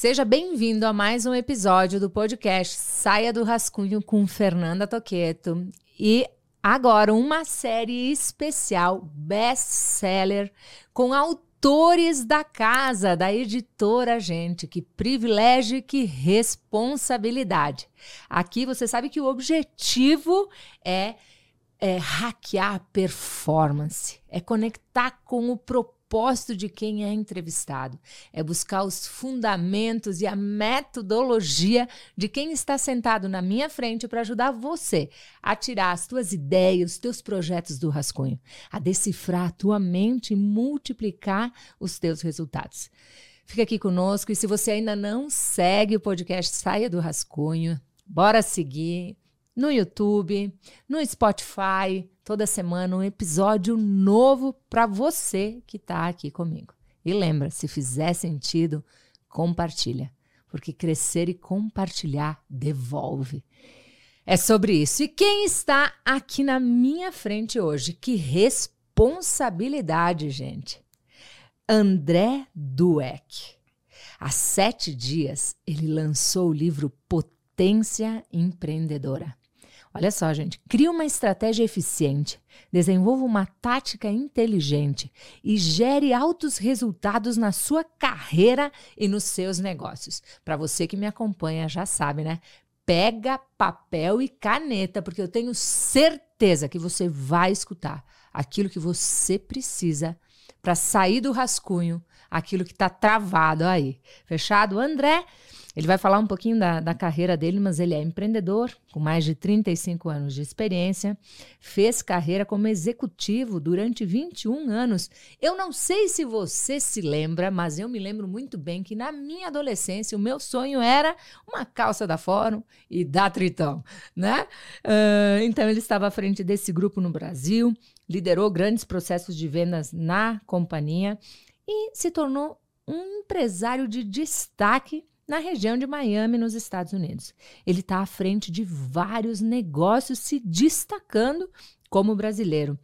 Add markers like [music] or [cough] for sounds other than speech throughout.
Seja bem-vindo a mais um episódio do podcast Saia do Rascunho com Fernanda Toqueto. E agora uma série especial best-seller com autores da casa, da editora Gente. Que privilégio e que responsabilidade. Aqui você sabe que o objetivo é, é hackear a performance, é conectar com o propósito propósito de quem é entrevistado, é buscar os fundamentos e a metodologia de quem está sentado na minha frente para ajudar você a tirar as tuas ideias, os teus projetos do rascunho, a decifrar a tua mente e multiplicar os teus resultados. Fica aqui conosco e se você ainda não segue o podcast Saia do Rascunho, bora seguir no YouTube, no Spotify, toda semana um episódio novo para você que está aqui comigo. E lembra, se fizer sentido, compartilha, porque crescer e compartilhar devolve. É sobre isso. E quem está aqui na minha frente hoje? Que responsabilidade, gente. André Dueck. Há sete dias, ele lançou o livro Potência Empreendedora. Olha só, gente, crie uma estratégia eficiente, desenvolva uma tática inteligente e gere altos resultados na sua carreira e nos seus negócios. Para você que me acompanha já sabe, né? Pega papel e caneta, porque eu tenho certeza que você vai escutar aquilo que você precisa para sair do rascunho, aquilo que está travado aí. Fechado? André, ele vai falar um pouquinho da, da, carreira dele, mas ele é empreendedor, com mais de 35 anos de experiência, fez carreira como executivo durante 21 anos. Eu não sei se você se lembra, mas eu me lembro muito bem que na minha adolescência o meu sonho era uma calça da Fórum e da Tritão, né? Uh, então ele estava à frente desse grupo no Brasil, liderou grandes processos de vendas na companhia e se tornou um empresário de destaque na região de Miami, nos Estados Unidos. Ele está à frente de vários negócios, se destacando como brasileiro.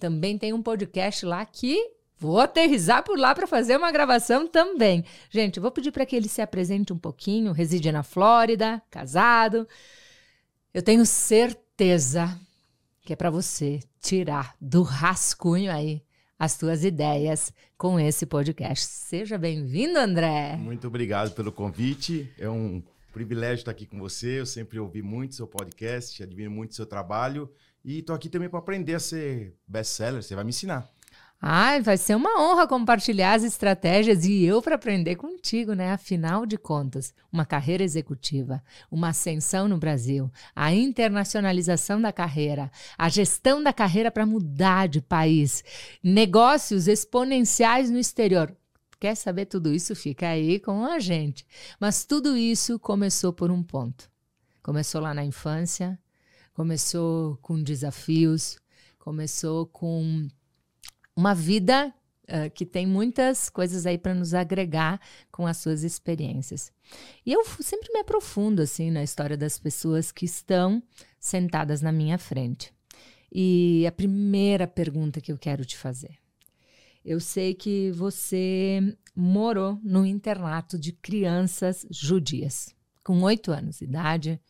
Também tem um podcast lá que vou aterrizar por lá para fazer uma gravação também. Gente, vou pedir para que ele se apresente um pouquinho. Reside na Flórida, casado. Eu tenho certeza que é para você tirar do rascunho aí as tuas ideias com esse podcast. Seja bem-vindo, André. Muito obrigado pelo convite. É um privilégio estar aqui com você. Eu sempre ouvi muito seu podcast, admiro muito seu trabalho e estou aqui também para aprender a ser best-seller. Você vai me ensinar. Ai, vai ser uma honra compartilhar as estratégias e eu para aprender contigo, né? Afinal de contas, uma carreira executiva, uma ascensão no Brasil, a internacionalização da carreira, a gestão da carreira para mudar de país, negócios exponenciais no exterior. Quer saber tudo isso? Fica aí com a gente. Mas tudo isso começou por um ponto. Começou lá na infância, começou com desafios, começou com uma vida uh, que tem muitas coisas aí para nos agregar com as suas experiências. E eu sempre me aprofundo assim na história das pessoas que estão sentadas na minha frente. E a primeira pergunta que eu quero te fazer. Eu sei que você morou no internato de crianças judias, com oito anos de idade,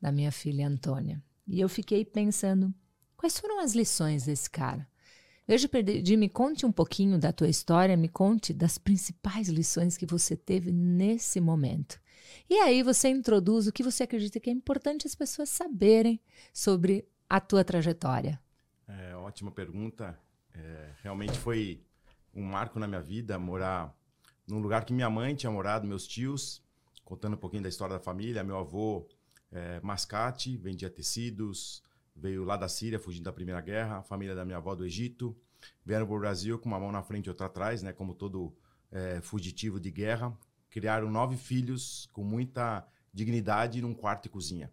da minha filha Antônia. E eu fiquei pensando, quais foram as lições desse cara? Veja, Perdi, me conte um pouquinho da tua história, me conte das principais lições que você teve nesse momento. E aí você introduz o que você acredita que é importante as pessoas saberem sobre a tua trajetória. É, ótima pergunta. É, realmente foi um marco na minha vida morar num lugar que minha mãe tinha morado, meus tios, contando um pouquinho da história da família. Meu avô, é, mascate, vendia tecidos, veio lá da Síria, fugindo da Primeira Guerra, a família da minha avó do Egito, vieram para o Brasil com uma mão na frente e outra atrás, né, como todo é, fugitivo de guerra, criaram nove filhos com muita dignidade num quarto e cozinha.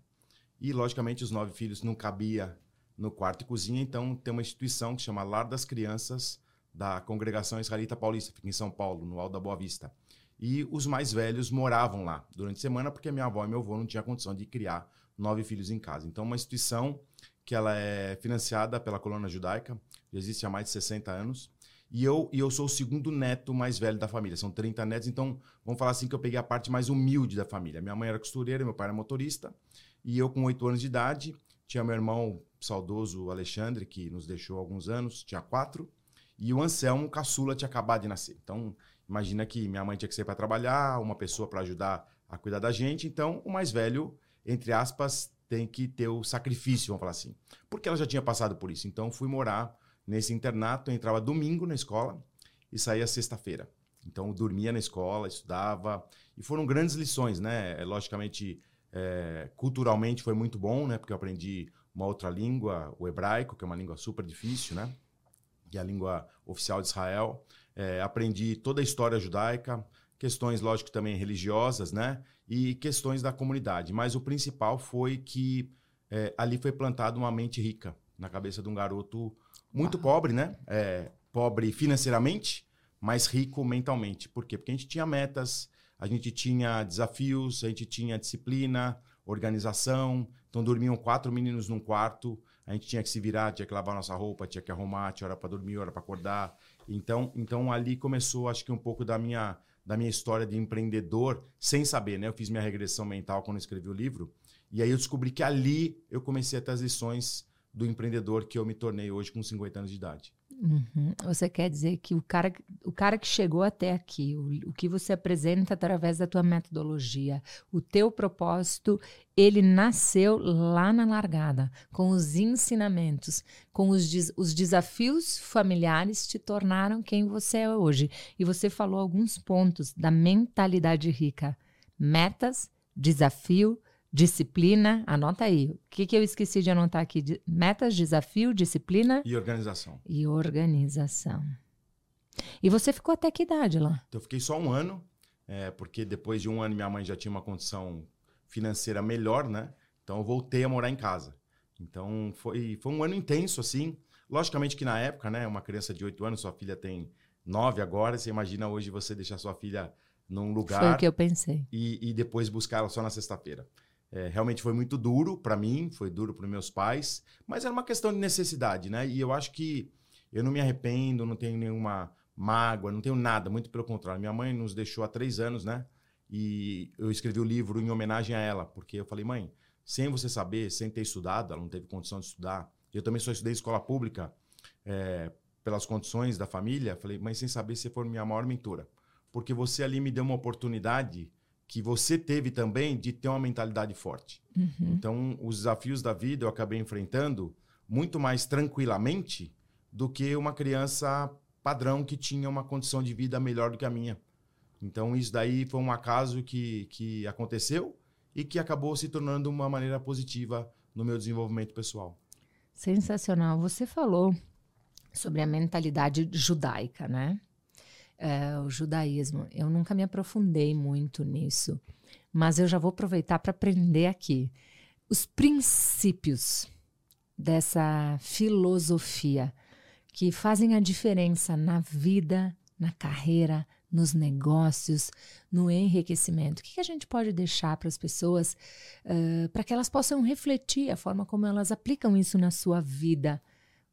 E, logicamente, os nove filhos não cabia no quarto e cozinha, então tem uma instituição que chama Lar das Crianças da Congregação Israelita Paulista, fica em São Paulo, no Alto da Boa Vista. E os mais velhos moravam lá durante a semana porque minha avó e meu avô não tinham condição de criar nove filhos em casa. Então, uma instituição que ela é financiada pela colônia judaica, já existe há mais de 60 anos. E eu, e eu sou o segundo neto mais velho da família. São 30 netos, então vamos falar assim que eu peguei a parte mais humilde da família. Minha mãe era costureira, meu pai era motorista. E eu, com oito anos de idade, tinha meu irmão saudoso Alexandre, que nos deixou há alguns anos, tinha quatro. E o Anselmo, caçula, tinha acabado de nascer. Então, imagina que minha mãe tinha que sair para trabalhar, uma pessoa para ajudar a cuidar da gente. Então, o mais velho, entre aspas, tem que ter o sacrifício, vamos falar assim. Porque ela já tinha passado por isso. Então, fui morar nesse internato. Eu entrava domingo na escola e saía sexta-feira. Então, dormia na escola, estudava. E foram grandes lições, né? É, logicamente, é, culturalmente foi muito bom, né? Porque eu aprendi uma outra língua, o hebraico, que é uma língua super difícil, né? que é a língua oficial de Israel. É, aprendi toda a história judaica, questões, lógico, também religiosas, né? E questões da comunidade. Mas o principal foi que é, ali foi plantada uma mente rica na cabeça de um garoto muito Uau. pobre, né? É, pobre financeiramente, mas rico mentalmente. Por quê? Porque a gente tinha metas, a gente tinha desafios, a gente tinha disciplina, organização. Então dormiam quatro meninos num quarto a gente tinha que se virar, tinha que lavar nossa roupa, tinha que arrumar, tinha hora para dormir, hora para acordar. Então, então ali começou, acho que um pouco da minha da minha história de empreendedor, sem saber, né? Eu fiz minha regressão mental quando escrevi o livro, e aí eu descobri que ali eu comecei a ter as lições do empreendedor que eu me tornei hoje com 50 anos de idade. Uhum. Você quer dizer que o cara, o cara que chegou até aqui, o, o, que você apresenta através da tua metodologia, o teu propósito, ele nasceu lá na largada, com os ensinamentos, com os, des, os desafios familiares te tornaram quem você é hoje. E você falou alguns pontos da mentalidade rica: metas, desafio, Disciplina, anota aí. O que, que eu esqueci de anotar aqui? Metas, desafio, disciplina. E organização. E organização. E você ficou até que idade lá? Então, eu fiquei só um ano, é, porque depois de um ano minha mãe já tinha uma condição financeira melhor, né? Então eu voltei a morar em casa. Então foi, foi um ano intenso, assim. Logicamente que na época, né? Uma criança de 8 anos, sua filha tem 9 agora. Você imagina hoje você deixar sua filha num lugar. Foi o que eu pensei. E, e depois buscar ela só na sexta-feira. É, realmente foi muito duro para mim, foi duro para meus pais, mas era uma questão de necessidade, né? E eu acho que eu não me arrependo, não tenho nenhuma mágoa, não tenho nada, muito pelo contrário. Minha mãe nos deixou há três anos, né? E eu escrevi o livro em homenagem a ela, porque eu falei, mãe, sem você saber, sem ter estudado, ela não teve condição de estudar. Eu também só estudei escola pública é, pelas condições da família. Falei, mãe, sem saber, você foi minha maior mentora. Porque você ali me deu uma oportunidade que você teve também de ter uma mentalidade forte. Uhum. Então, os desafios da vida eu acabei enfrentando muito mais tranquilamente do que uma criança padrão que tinha uma condição de vida melhor do que a minha. Então, isso daí foi um acaso que, que aconteceu e que acabou se tornando uma maneira positiva no meu desenvolvimento pessoal. Sensacional. Você falou sobre a mentalidade judaica, né? É, o judaísmo. Eu nunca me aprofundei muito nisso, mas eu já vou aproveitar para aprender aqui. Os princípios dessa filosofia que fazem a diferença na vida, na carreira, nos negócios, no enriquecimento. O que, a gente pode deixar para as pessoas uh, para que elas possam refletir a forma como elas aplicam isso na sua vida?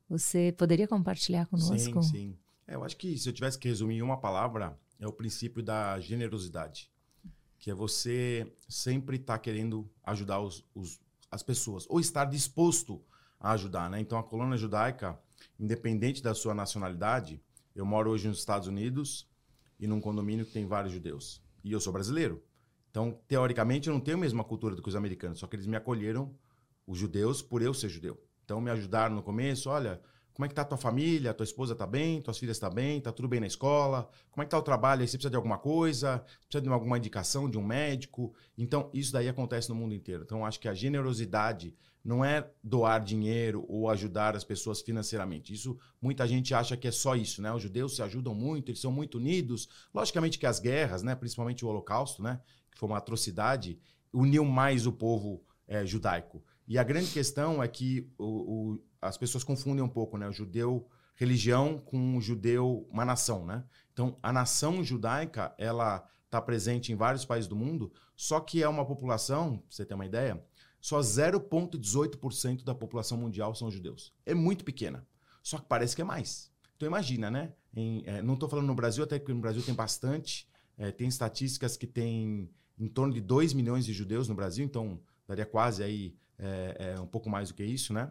Você poderia compartilhar conosco? Sim, sim. É, eu acho que se eu tivesse que resumir em uma palavra, é o princípio da generosidade. Que é você sempre estar tá querendo ajudar os, os, as pessoas, ou estar disposto a ajudar. Né? Então, a colônia judaica, independente da sua nacionalidade, eu moro hoje nos Estados Unidos e num condomínio que tem vários judeus. E eu sou brasileiro. Então, teoricamente, eu não tenho a mesma cultura do que os americanos, só que eles me acolheram, os judeus, por eu ser judeu. Então, me ajudaram no começo, olha, como é que tá a tua família? Tua esposa tá bem? Tuas filhas tá bem? Tá tudo bem na escola? Como é que tá o trabalho? Você precisa de alguma coisa? Precisa de alguma indicação de um médico? Então, isso daí acontece no mundo inteiro. Então, acho que a generosidade não é doar dinheiro ou ajudar as pessoas financeiramente. Isso, muita gente acha que é só isso, né? Os judeus se ajudam muito, eles são muito unidos. Logicamente que as guerras, né? principalmente o Holocausto, né? que foi uma atrocidade, uniu mais o povo é, judaico. E a grande questão é que o, o as pessoas confundem um pouco, né? O judeu religião com o judeu uma nação, né? Então, a nação judaica, ela está presente em vários países do mundo, só que é uma população, pra você ter uma ideia, só 0,18% da população mundial são judeus. É muito pequena. Só que parece que é mais. Então imagina, né? Em, é, não estou falando no Brasil, até porque no Brasil tem bastante. É, tem estatísticas que tem em torno de 2 milhões de judeus no Brasil, então daria quase aí é, é, um pouco mais do que isso, né?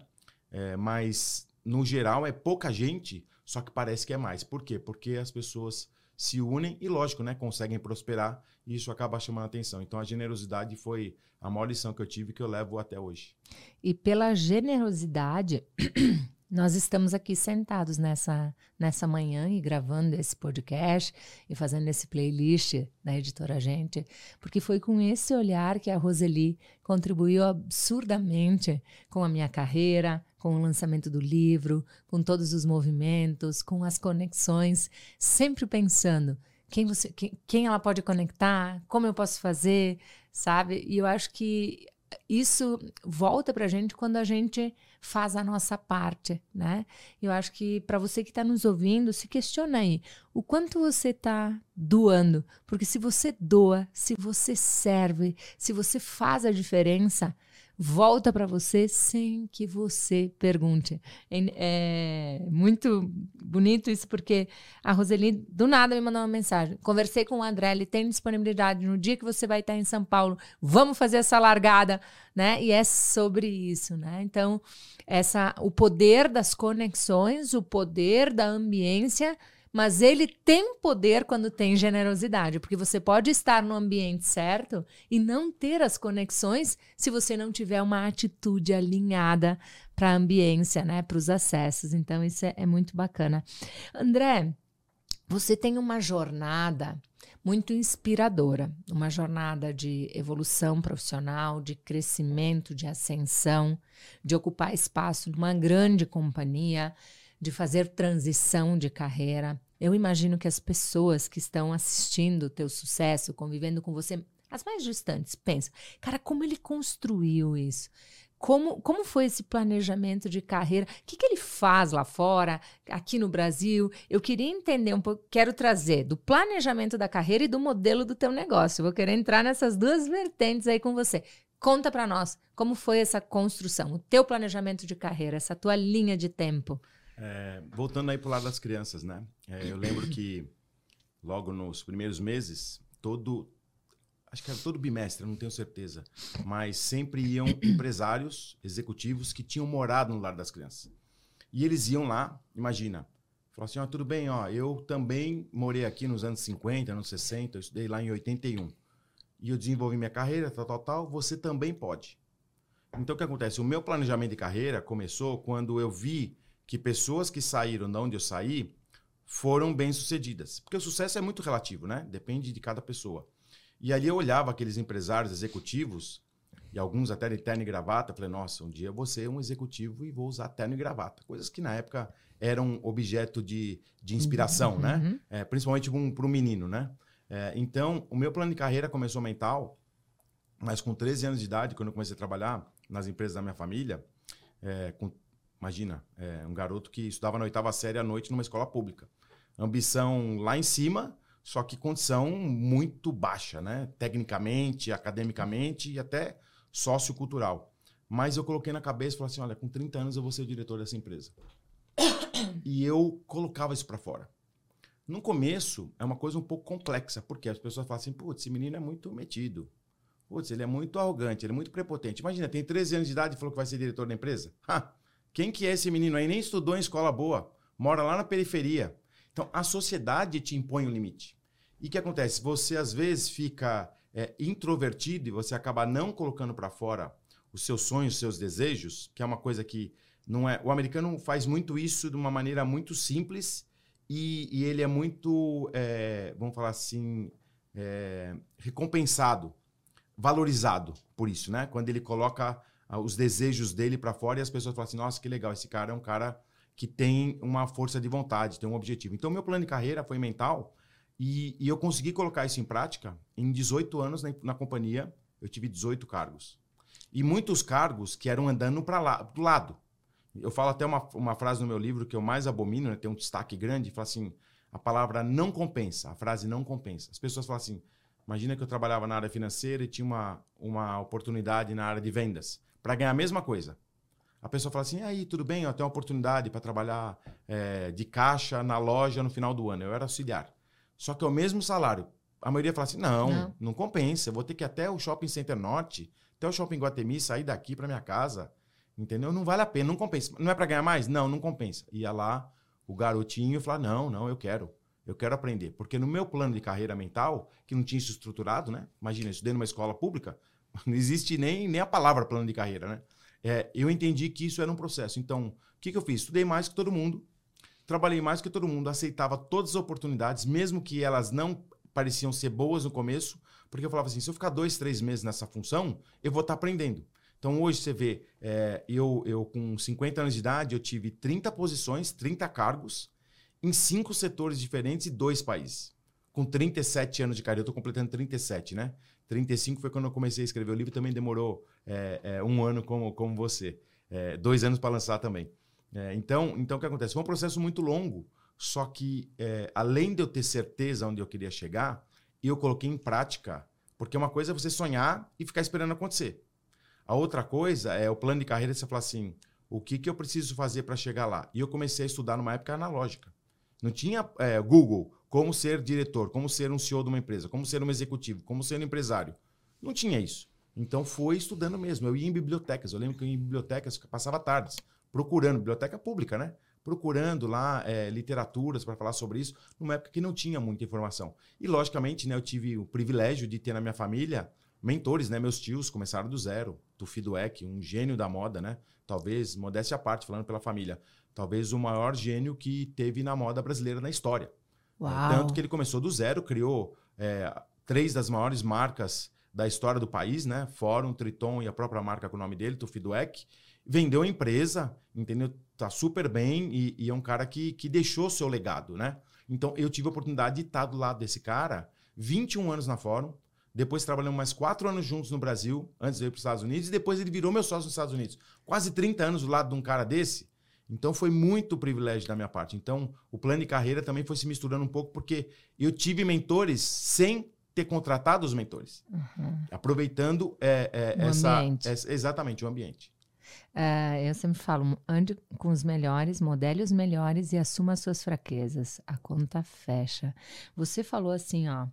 É, mas, no geral, é pouca gente, só que parece que é mais. Por quê? Porque as pessoas se unem e, lógico, né, conseguem prosperar e isso acaba chamando a atenção. Então, a generosidade foi a maior lição que eu tive que eu levo até hoje. E pela generosidade, [clears throat] nós estamos aqui sentados nessa, nessa manhã e gravando esse podcast e fazendo esse playlist da editora Gente, porque foi com esse olhar que a Roseli contribuiu absurdamente com a minha carreira, com o lançamento do livro, com todos os movimentos, com as conexões, sempre pensando quem, você, quem, quem ela pode conectar, como eu posso fazer, sabe? E eu acho que isso volta para a gente quando a gente faz a nossa parte, né? Eu acho que para você que está nos ouvindo, se questiona aí o quanto você está doando, porque se você doa, se você serve, se você faz a diferença, volta para você sem que você pergunte. É, é, muito bonito isso, porque a Roseli do nada me mandou uma mensagem. Conversei com o André, ele tem disponibilidade no dia que você vai estar em São Paulo, vamos fazer essa largada, né? E é sobre isso, né? Então, essa, o poder das conexões, o poder da ambiência mas ele tem poder quando tem generosidade, porque você pode estar no ambiente certo e não ter as conexões se você não tiver uma atitude alinhada para a ambiência, né, para os acessos. Então isso é, é muito bacana. André, você tem uma jornada muito inspiradora, uma jornada de evolução profissional, de crescimento, de ascensão, de ocupar espaço numa grande companhia, de fazer transição de carreira. Eu imagino que as pessoas que estão assistindo o teu sucesso, convivendo com você, as mais distantes, pensam, cara, como ele construiu isso? Como, como foi esse planejamento de carreira? O que, que ele faz lá fora, aqui no Brasil? Eu queria entender um pouco, quero trazer do planejamento da carreira e do modelo do teu negócio. vou querer entrar nessas duas vertentes aí com você. Conta para nós como foi essa construção, o teu planejamento de carreira, essa tua linha de tempo. É, voltando aí para o lado das crianças, né? É, eu lembro que logo nos primeiros meses, todo. Acho que era todo bimestre, não tenho certeza. Mas sempre iam empresários, executivos que tinham morado no lar das crianças. E eles iam lá, imagina, falaram assim: ó, tudo bem, ó, eu também morei aqui nos anos 50, anos 60, eu estudei lá em 81. E eu desenvolvi minha carreira, tal, tal, tal, você também pode. Então o que acontece? O meu planejamento de carreira começou quando eu vi que pessoas que saíram de onde eu saí foram bem-sucedidas. Porque o sucesso é muito relativo, né? Depende de cada pessoa. E ali eu olhava aqueles empresários executivos, e alguns até de terno e gravata, falei, nossa, um dia eu vou ser um executivo e vou usar terno e gravata. Coisas que na época eram objeto de, de inspiração, né? uhum. né? É, principalmente para um, um menino, né? É, então, o meu plano de carreira começou mental, mas com 13 anos de idade, quando eu comecei a trabalhar nas empresas da minha família, é, com Imagina, é, um garoto que estudava na oitava série à noite numa escola pública. Ambição lá em cima, só que condição muito baixa, né? Tecnicamente, academicamente e até sociocultural. Mas eu coloquei na cabeça e falei assim: olha, com 30 anos eu vou ser o diretor dessa empresa. [coughs] e eu colocava isso para fora. No começo, é uma coisa um pouco complexa, porque as pessoas falam assim: putz, esse menino é muito metido. Putz, ele é muito arrogante, ele é muito prepotente. Imagina, tem 13 anos de idade e falou que vai ser diretor da empresa. Ha! Quem que é esse menino aí? Nem estudou em escola boa, mora lá na periferia. Então, a sociedade te impõe um limite. E o que acontece? Você, às vezes, fica é, introvertido e você acaba não colocando para fora os seus sonhos, os seus desejos, que é uma coisa que não é... O americano faz muito isso de uma maneira muito simples e, e ele é muito, é, vamos falar assim, é, recompensado, valorizado por isso, né? Quando ele coloca os desejos dele para fora e as pessoas falam assim: nossa, que legal, esse cara é um cara que tem uma força de vontade, tem um objetivo. Então, meu plano de carreira foi mental e, e eu consegui colocar isso em prática. Em 18 anos na, na, companhia, eu tive 18 cargos. E muitos cargos que eram andando para lá, do lado. Eu falo até uma, uma frase no meu livro que eu mais abomino, né, tem um destaque grande, fala assim: a palavra não compensa, a frase não compensa. As pessoas falam assim: imagina que eu trabalhava na área financeira e tinha uma, uma oportunidade na área de vendas para ganhar a mesma coisa. a pessoa fala assim: aí, tudo bem, eu tenho uma oportunidade para trabalhar é, de caixa na loja no final do ano. Eu era auxiliar. Só que é o mesmo salário. A maioria fala assim: não, não, não compensa. Eu vou ter que ir até o Shopping Center Norte, até o Shopping Guatemi, sair daqui para minha casa. Entendeu? Não vale a pena, não compensa. Não é para ganhar mais? Não, não compensa. Ia lá o garotinho e falava: não, não, eu quero. Eu quero aprender. Porque no meu plano de carreira mental, que não tinha isso estruturado, né? Imagina, eu estudei numa escola pública, [laughs] não existe nem, nem a palavra plano de carreira, né? É, eu entendi que isso era um processo. Então, o que, que eu fiz? Estudei mais que todo mundo, trabalhei mais que todo mundo, aceitava todas as oportunidades, mesmo que elas não pareciam ser boas no começo, porque eu falava assim: se eu ficar dois, três meses nessa função, eu vou estar tá aprendendo. Então, hoje você vê, é, eu, eu com 50 anos de idade, eu tive 30 posições, 30 cargos, em cinco setores diferentes e dois países. Com 37 anos de carreira, eu estou completando 37, né? 35 foi quando eu comecei a escrever o livro, também demorou é, é, um ano como, como você. É, dois anos para lançar também. É, então, então, o que acontece? Foi um processo muito longo, só que é, além de eu ter certeza onde eu queria chegar, eu coloquei em prática, porque uma coisa é você sonhar e ficar esperando acontecer. A outra coisa é o plano de carreira, você falar assim, o que, que eu preciso fazer para chegar lá? E eu comecei a estudar numa época analógica. Não tinha é, Google, como ser diretor, como ser um CEO de uma empresa, como ser um executivo, como ser um empresário. Não tinha isso. Então foi estudando mesmo. Eu ia em bibliotecas. Eu lembro que eu ia em bibliotecas, passava tardes, procurando, biblioteca pública, né? Procurando lá é, literaturas para falar sobre isso, numa época que não tinha muita informação. E, logicamente, né, eu tive o privilégio de ter na minha família mentores, né? Meus tios começaram do zero. Tufi Dueck, um gênio da moda, né? Talvez, modéstia à parte, falando pela família, talvez o maior gênio que teve na moda brasileira na história. Uau. Tanto que ele começou do zero, criou é, três das maiores marcas da história do país, né? Fórum, Triton e a própria marca com o nome dele, Tufiduec. Vendeu a empresa, entendeu? Tá super bem e, e, é um cara que, que deixou seu legado, né? Então eu tive a oportunidade de estar do lado desse cara, 21 anos na Fórum, depois trabalhamos mais quatro anos juntos no Brasil, antes de ir para os Estados Unidos, e depois ele virou meu sócio nos Estados Unidos. Quase 30 anos do lado de um cara desse, então foi muito privilégio da minha parte. Então o plano de carreira também foi se misturando um pouco porque eu tive mentores sem ter contratado os mentores, uhum. aproveitando é, é, essa, essa, exatamente o ambiente. Uh, eu sempre falo, ande com os melhores, modele os melhores e assuma as suas fraquezas. A conta fecha. Você falou assim, ó,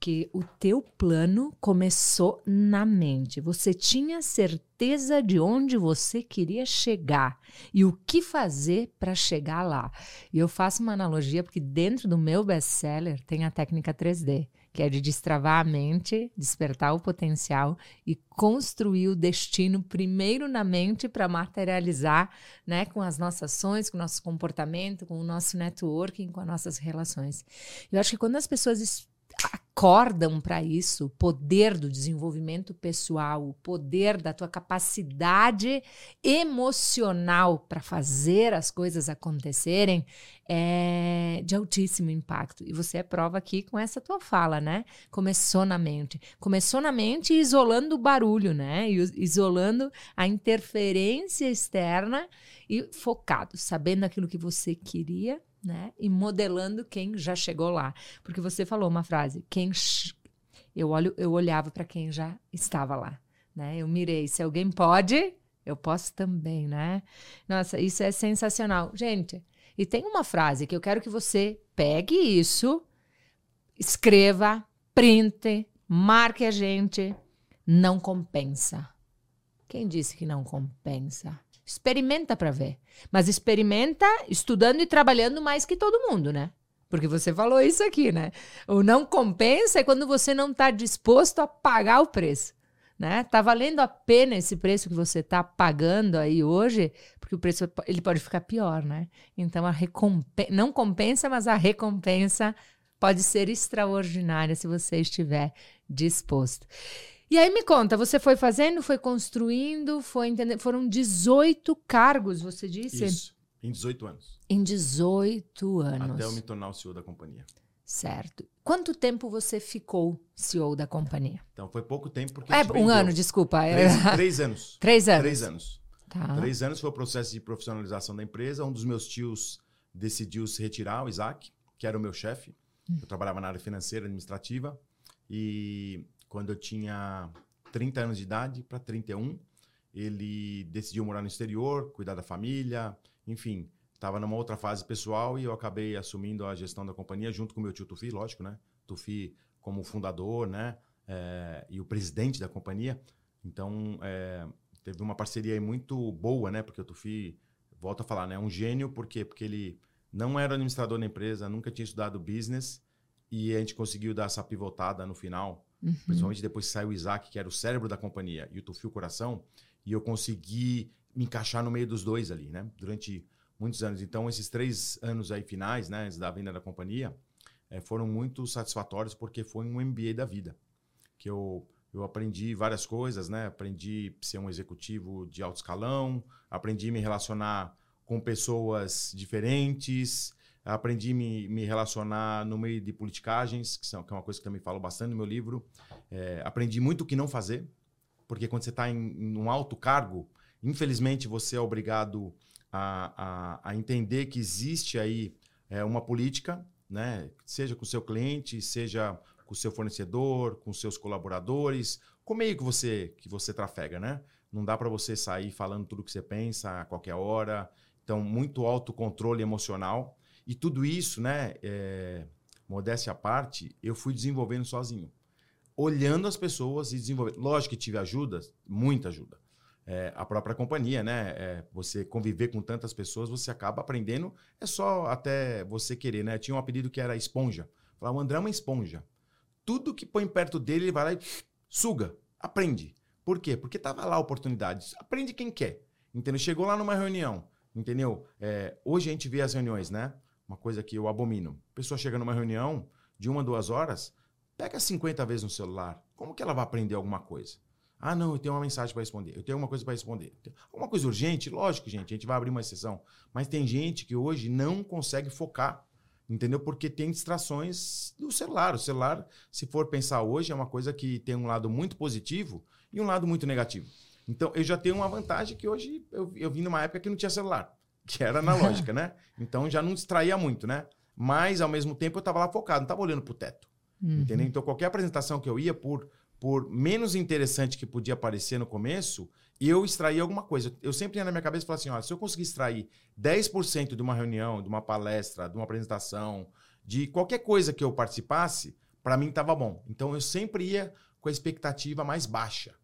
que o teu plano começou na mente. Você tinha certeza de onde você queria chegar e o que fazer para chegar lá. E eu faço uma analogia porque dentro do meu best-seller tem a técnica 3D que é de destravar a mente, despertar o potencial e construir o destino primeiro na mente para materializar, né, com as nossas ações, com o nosso comportamento, com o nosso networking, com as nossas relações. Eu acho que quando as pessoas acordam para isso, o poder do desenvolvimento pessoal, o poder da tua capacidade emocional para fazer as coisas acontecerem, é de altíssimo impacto. E você é prova aqui com essa tua fala, né? Começou na mente. Começou na mente isolando o barulho, né? Isolando a interferência externa e focado, sabendo aquilo que você queria né? E modelando quem já chegou lá. Porque você falou uma frase, quem eu olho, eu olhava para quem já estava lá, né? Eu mirei, se alguém pode, eu posso também, né? Nossa, isso é sensacional. Gente, e tem uma frase que eu quero que você pegue isso, escreva, printe, marque a gente, não compensa. Quem disse que não compensa? Experimenta para ver. Mas experimenta estudando e trabalhando mais que todo mundo, né? Porque você falou isso aqui, né? O não compensa é quando você não está disposto a pagar o preço. Né? Tá valendo a pena esse preço que você está pagando aí hoje, porque o preço ele pode ficar pior, né? Então a recompensa não compensa, mas a recompensa pode ser extraordinária se você estiver disposto. E aí me conta, você foi fazendo, foi construindo, foi entendendo, foram 18 cargos, você disse? Isso, em 18 anos. Em 18 anos. Até eu me tornar o CEO da companhia. Certo. Quanto tempo você ficou CEO da companhia? Então, foi pouco tempo porque. É, um ano, desculpa. Três, três anos. [laughs] Três anos. Três anos. Tá. Três anos foi o processo de profissionalização da empresa. Um dos meus tios decidiu se retirar, o Isaac, que era o meu chefe. Hum. Eu trabalhava na área financeira, administrativa. E quando eu tinha 30 anos de idade para 31, ele decidiu morar no exterior, cuidar da família, enfim, estava numa outra fase pessoal e eu acabei assumindo a gestão da companhia junto com meu tio Tufi, lógico, né? Tufi como fundador, né? É, e o presidente da companhia. Então, é, teve uma parceria muito boa, né? Porque o Tufi, volta a falar, né? Um gênio, por quê? Porque ele não era administrador da empresa, nunca tinha estudado business e a gente conseguiu dar essa pivotada no final, uhum. principalmente depois que saiu o Isaac, que era o cérebro da companhia, e o Tufi o coração, e eu consegui me encaixar no meio dos dois ali, né? Durante muitos anos. Então, esses três anos aí finais, né, da venda da companhia, é, foram muito satisfatórios porque foi um MBA da vida, que eu eu aprendi várias coisas, né? Aprendi a ser um executivo de alto escalão, aprendi a me relacionar com pessoas diferentes, aprendi a me, me relacionar no meio de politicagens, que, são, que é uma coisa que também falo bastante no meu livro. É, aprendi muito o que não fazer, porque quando você está em, em um alto cargo, infelizmente você é obrigado a, a, a entender que existe aí é, uma política, né? seja com o seu cliente, seja com o seu fornecedor, com seus colaboradores, com o meio que você, que você trafega. Né? Não dá para você sair falando tudo que você pensa a qualquer hora. Então, muito autocontrole emocional. E tudo isso, né, é, modéstia à parte, eu fui desenvolvendo sozinho. Olhando as pessoas e desenvolvendo. Lógico que tive ajuda, muita ajuda é, a própria companhia, né? É, você conviver com tantas pessoas, você acaba aprendendo. É só até você querer, né? Tinha um apelido que era esponja. Falava, o André é uma esponja. Tudo que põe perto dele, ele vai lá e suga, aprende. Por quê? Porque tava lá a oportunidade. Aprende quem quer. Entendeu? Chegou lá numa reunião, entendeu? É, hoje a gente vê as reuniões, né? Uma coisa que eu abomino. A pessoa chega numa reunião de uma, duas horas, pega 50 vezes no celular. Como que ela vai aprender alguma coisa? Ah, não, eu tenho uma mensagem para responder, eu tenho uma coisa para responder. Alguma coisa urgente? Lógico, gente, a gente vai abrir uma exceção. Mas tem gente que hoje não consegue focar, entendeu? Porque tem distrações do celular. O celular, se for pensar hoje, é uma coisa que tem um lado muito positivo e um lado muito negativo. Então, eu já tenho uma vantagem que hoje eu, eu vim numa época que não tinha celular, [laughs] que era analógica, né? Então, já não distraía muito, né? Mas, ao mesmo tempo, eu estava lá focado, não estava olhando para o teto. Uhum. Entendeu? Então, qualquer apresentação que eu ia, por por menos interessante que podia parecer no começo, eu extraí alguma coisa. Eu sempre ia na minha cabeça e falava assim: olha, se eu conseguir extrair 10% de uma reunião, de uma palestra, de uma apresentação, de qualquer coisa que eu participasse, para mim estava bom. Então eu sempre ia com a expectativa mais baixa.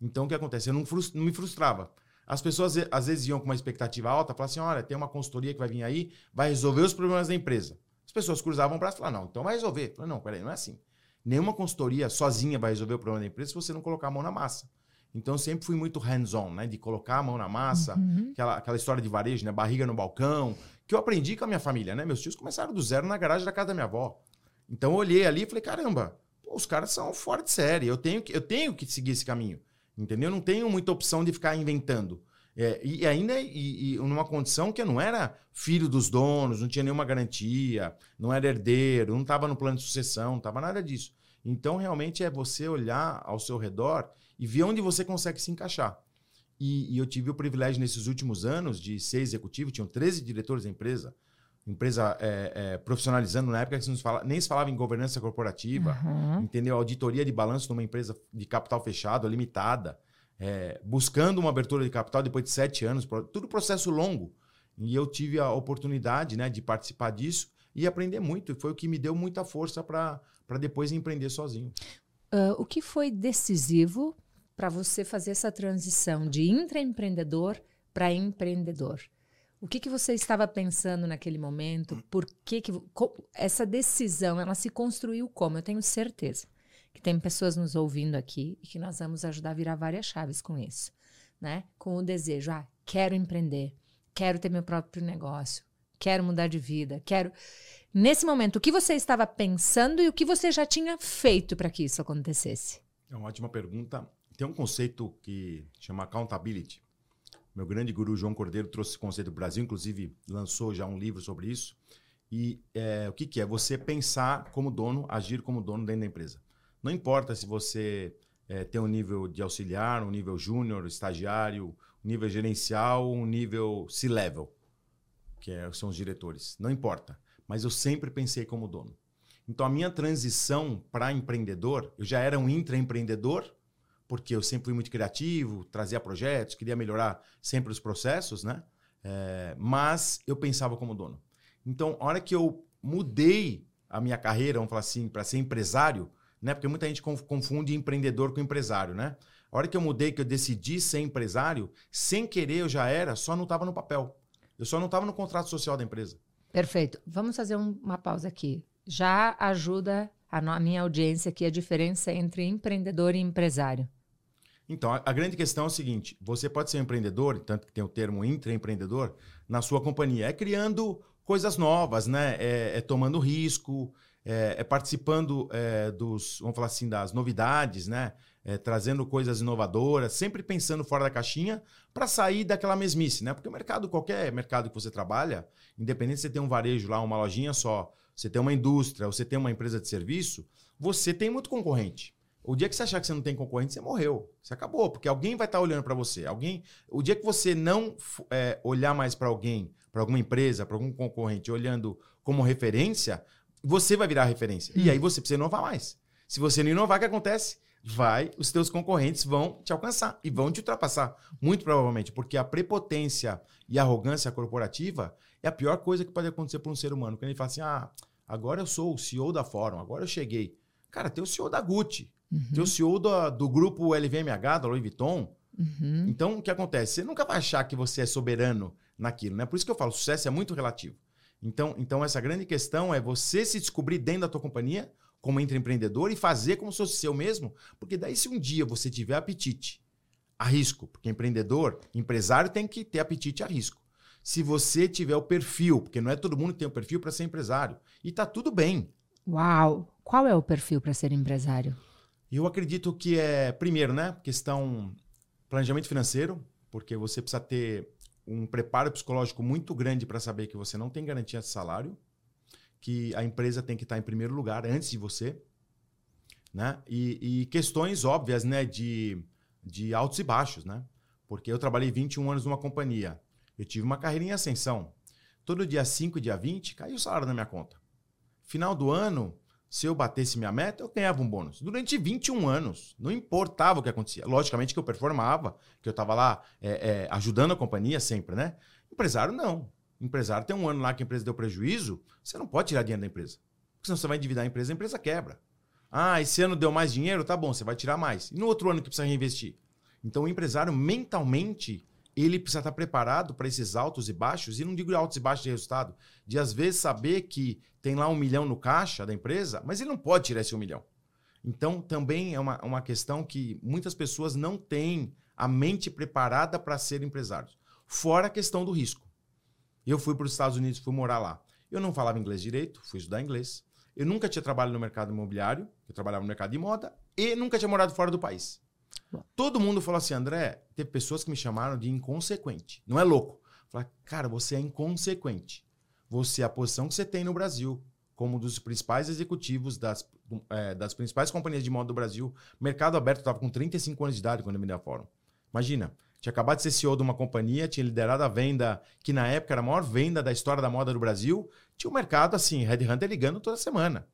Então o que acontece? Eu não, não me frustrava. As pessoas às vezes iam com uma expectativa alta, falavam assim: olha, tem uma consultoria que vai vir aí, vai resolver os problemas da empresa. As pessoas cruzavam o braço e falavam: não, então vai resolver. Eu falei, não, peraí, não é assim. Nenhuma consultoria sozinha vai resolver o problema da empresa se você não colocar a mão na massa. Então, eu sempre fui muito hands-on, né? De colocar a mão na massa, uhum. aquela, aquela história de varejo, né? Barriga no balcão, que eu aprendi com a minha família, né? Meus tios começaram do zero na garagem da casa da minha avó. Então, eu olhei ali e falei, caramba, pô, os caras são fora de série, eu tenho, que, eu tenho que seguir esse caminho, entendeu? Eu não tenho muita opção de ficar inventando. É, e ainda e, e numa condição que eu não era filho dos donos, não tinha nenhuma garantia, não era herdeiro, não estava no plano de sucessão, não estava nada disso. Então, realmente, é você olhar ao seu redor e ver onde você consegue se encaixar. E, e eu tive o privilégio nesses últimos anos de ser executivo, tinham 13 diretores da empresa, empresa é, é, profissionalizando na época que se fala, nem se falava em governança corporativa, uhum. entendeu? Auditoria de balanço numa empresa de capital fechado, limitada é, buscando uma abertura de capital depois de sete anos, tudo processo longo. E eu tive a oportunidade né, de participar disso e aprender muito. E foi o que me deu muita força para depois empreender sozinho. Uh, o que foi decisivo para você fazer essa transição de intraempreendedor para empreendedor? O que, que você estava pensando naquele momento? Por que, que essa decisão ela se construiu como? Eu tenho certeza que tem pessoas nos ouvindo aqui e que nós vamos ajudar a virar várias chaves com isso, né? Com o desejo, ah, quero empreender, quero ter meu próprio negócio, quero mudar de vida, quero. Nesse momento, o que você estava pensando e o que você já tinha feito para que isso acontecesse? É uma ótima pergunta. Tem um conceito que chama accountability. Meu grande guru João Cordeiro trouxe esse conceito do Brasil, inclusive lançou já um livro sobre isso. E é, o que, que é? Você pensar como dono, agir como dono dentro da empresa. Não importa se você é, tem um nível de auxiliar, um nível júnior, estagiário, um nível gerencial, um nível C-level, que é, são os diretores. Não importa. Mas eu sempre pensei como dono. Então, a minha transição para empreendedor, eu já era um intraempreendedor, porque eu sempre fui muito criativo, trazia projetos, queria melhorar sempre os processos, né? É, mas eu pensava como dono. Então, a hora que eu mudei a minha carreira, vamos falar assim, para ser empresário, né? Porque muita gente confunde empreendedor com empresário, né? A hora que eu mudei, que eu decidi ser empresário, sem querer eu já era, só não estava no papel. Eu só não estava no contrato social da empresa. Perfeito. Vamos fazer um, uma pausa aqui. Já ajuda a, a minha audiência aqui a diferença entre empreendedor e empresário. Então, a, a, grande questão é o seguinte: você pode ser um empreendedor, tanto que tem o termo intraempreendedor, na sua companhia. É criando coisas novas, né? É, é tomando risco, é, é participando é, dos, vamos falar assim, das novidades, né? É, trazendo coisas inovadoras, sempre pensando fora da caixinha para sair daquela mesmice, né? Porque o mercado, qualquer mercado que você trabalha, independente se você tem um varejo lá, uma lojinha só, você tem uma indústria, você tem uma empresa de serviço, você tem muito concorrente. O dia que você achar que você não tem concorrente, você morreu. Você acabou, porque alguém vai estar olhando para você. Alguém, o dia que você não é, olhar mais para alguém, para alguma empresa, para algum concorrente, olhando como referência, você vai virar referência. Hum. E aí você precisa inovar mais. Se você não inovar, o que acontece? Vai, os teus concorrentes vão te alcançar e vão te ultrapassar, muito provavelmente, porque a prepotência e a arrogância corporativa é a pior coisa que pode acontecer para um ser humano. Quando ele fala assim: "Ah, agora eu sou o CEO da Fórum, agora eu cheguei". Cara, tem o CEO da Gucci, Uhum. Tem o CEO do, do grupo LVMH, da Louis Vuitton. Uhum. Então, o que acontece? Você nunca vai achar que você é soberano naquilo, né? Por isso que eu falo, sucesso é muito relativo. Então, então essa grande questão é você se descobrir dentro da tua companhia como empreendedor e fazer como se fosse seu mesmo, porque daí se um dia você tiver apetite a risco, porque empreendedor, empresário tem que ter apetite a risco. Se você tiver o perfil, porque não é todo mundo que tem o perfil para ser empresário, e tá tudo bem. Uau! Qual é o perfil para ser empresário? Eu acredito que é, primeiro, né, questão planejamento financeiro, porque você precisa ter um preparo psicológico muito grande para saber que você não tem garantia de salário, que a empresa tem que estar em primeiro lugar antes de você, né? E, e questões óbvias, né, de, de altos e baixos, né? Porque eu trabalhei 21 anos numa companhia, eu tive uma carreira em ascensão. Todo dia 5 e dia 20 caiu o salário na minha conta. Final do ano, se eu batesse minha meta, eu ganhava um bônus. Durante 21 anos, não importava o que acontecia. Logicamente que eu performava, que eu estava lá é, é, ajudando a companhia sempre, né? Empresário, não. Empresário tem um ano lá que a empresa deu prejuízo, você não pode tirar dinheiro da empresa. Porque senão você vai endividar a empresa, a empresa quebra. Ah, esse ano deu mais dinheiro? Tá bom, você vai tirar mais. E no outro ano que precisa reinvestir? Então o empresário, mentalmente, ele precisa estar preparado para esses altos e baixos, e não digo altos e baixos de resultado, de às vezes saber que tem lá um milhão no caixa da empresa, mas ele não pode tirar esse um milhão. Então, também é uma, uma questão que muitas pessoas não têm a mente preparada para ser empresários. Fora a questão do risco. Eu fui para os Estados Unidos, fui morar lá. Eu não falava inglês direito, fui estudar inglês. Eu nunca tinha trabalhado no mercado imobiliário, eu trabalhava no mercado de moda, e nunca tinha morado fora do país. Todo mundo falou assim, André, teve pessoas que me chamaram de inconsequente. Não é louco. Falaram, cara, você é inconsequente. Você, a posição que você tem no Brasil, como um dos principais executivos das, é, das principais companhias de moda do Brasil, mercado aberto, estava com 35 anos de idade quando eu me dei a fórum. Imagina, tinha acabado de ser CEO de uma companhia, tinha liderado a venda, que na época era a maior venda da história da moda do Brasil, tinha um mercado assim, Red Hunter ligando toda semana.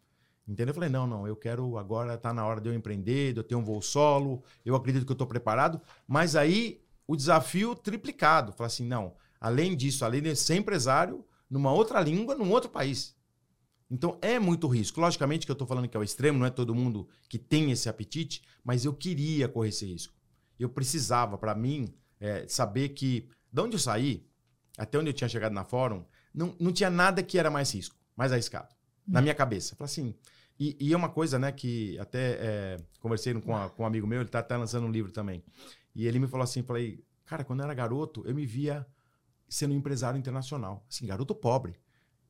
Entendeu? Eu falei, não, não, eu quero agora, tá na hora de eu empreender, de eu ter um voo solo, eu acredito que eu estou preparado. Mas aí o desafio triplicado. Falei assim, não, além disso, além de ser empresário, numa outra língua, num outro país. Então é muito risco. Logicamente que eu estou falando que é o extremo, não é todo mundo que tem esse apetite, mas eu queria correr esse risco. Eu precisava, para mim, é, saber que de onde eu saí, até onde eu tinha chegado na fórum, não, não tinha nada que era mais risco, mais arriscado. Na minha cabeça. Falei assim, e, e, é uma coisa, né, que até é, conversei com, a, com um amigo meu, ele está até lançando um livro também. E ele me falou assim, falei, cara, quando eu era garoto, eu me via sendo um empresário internacional. Assim, garoto pobre.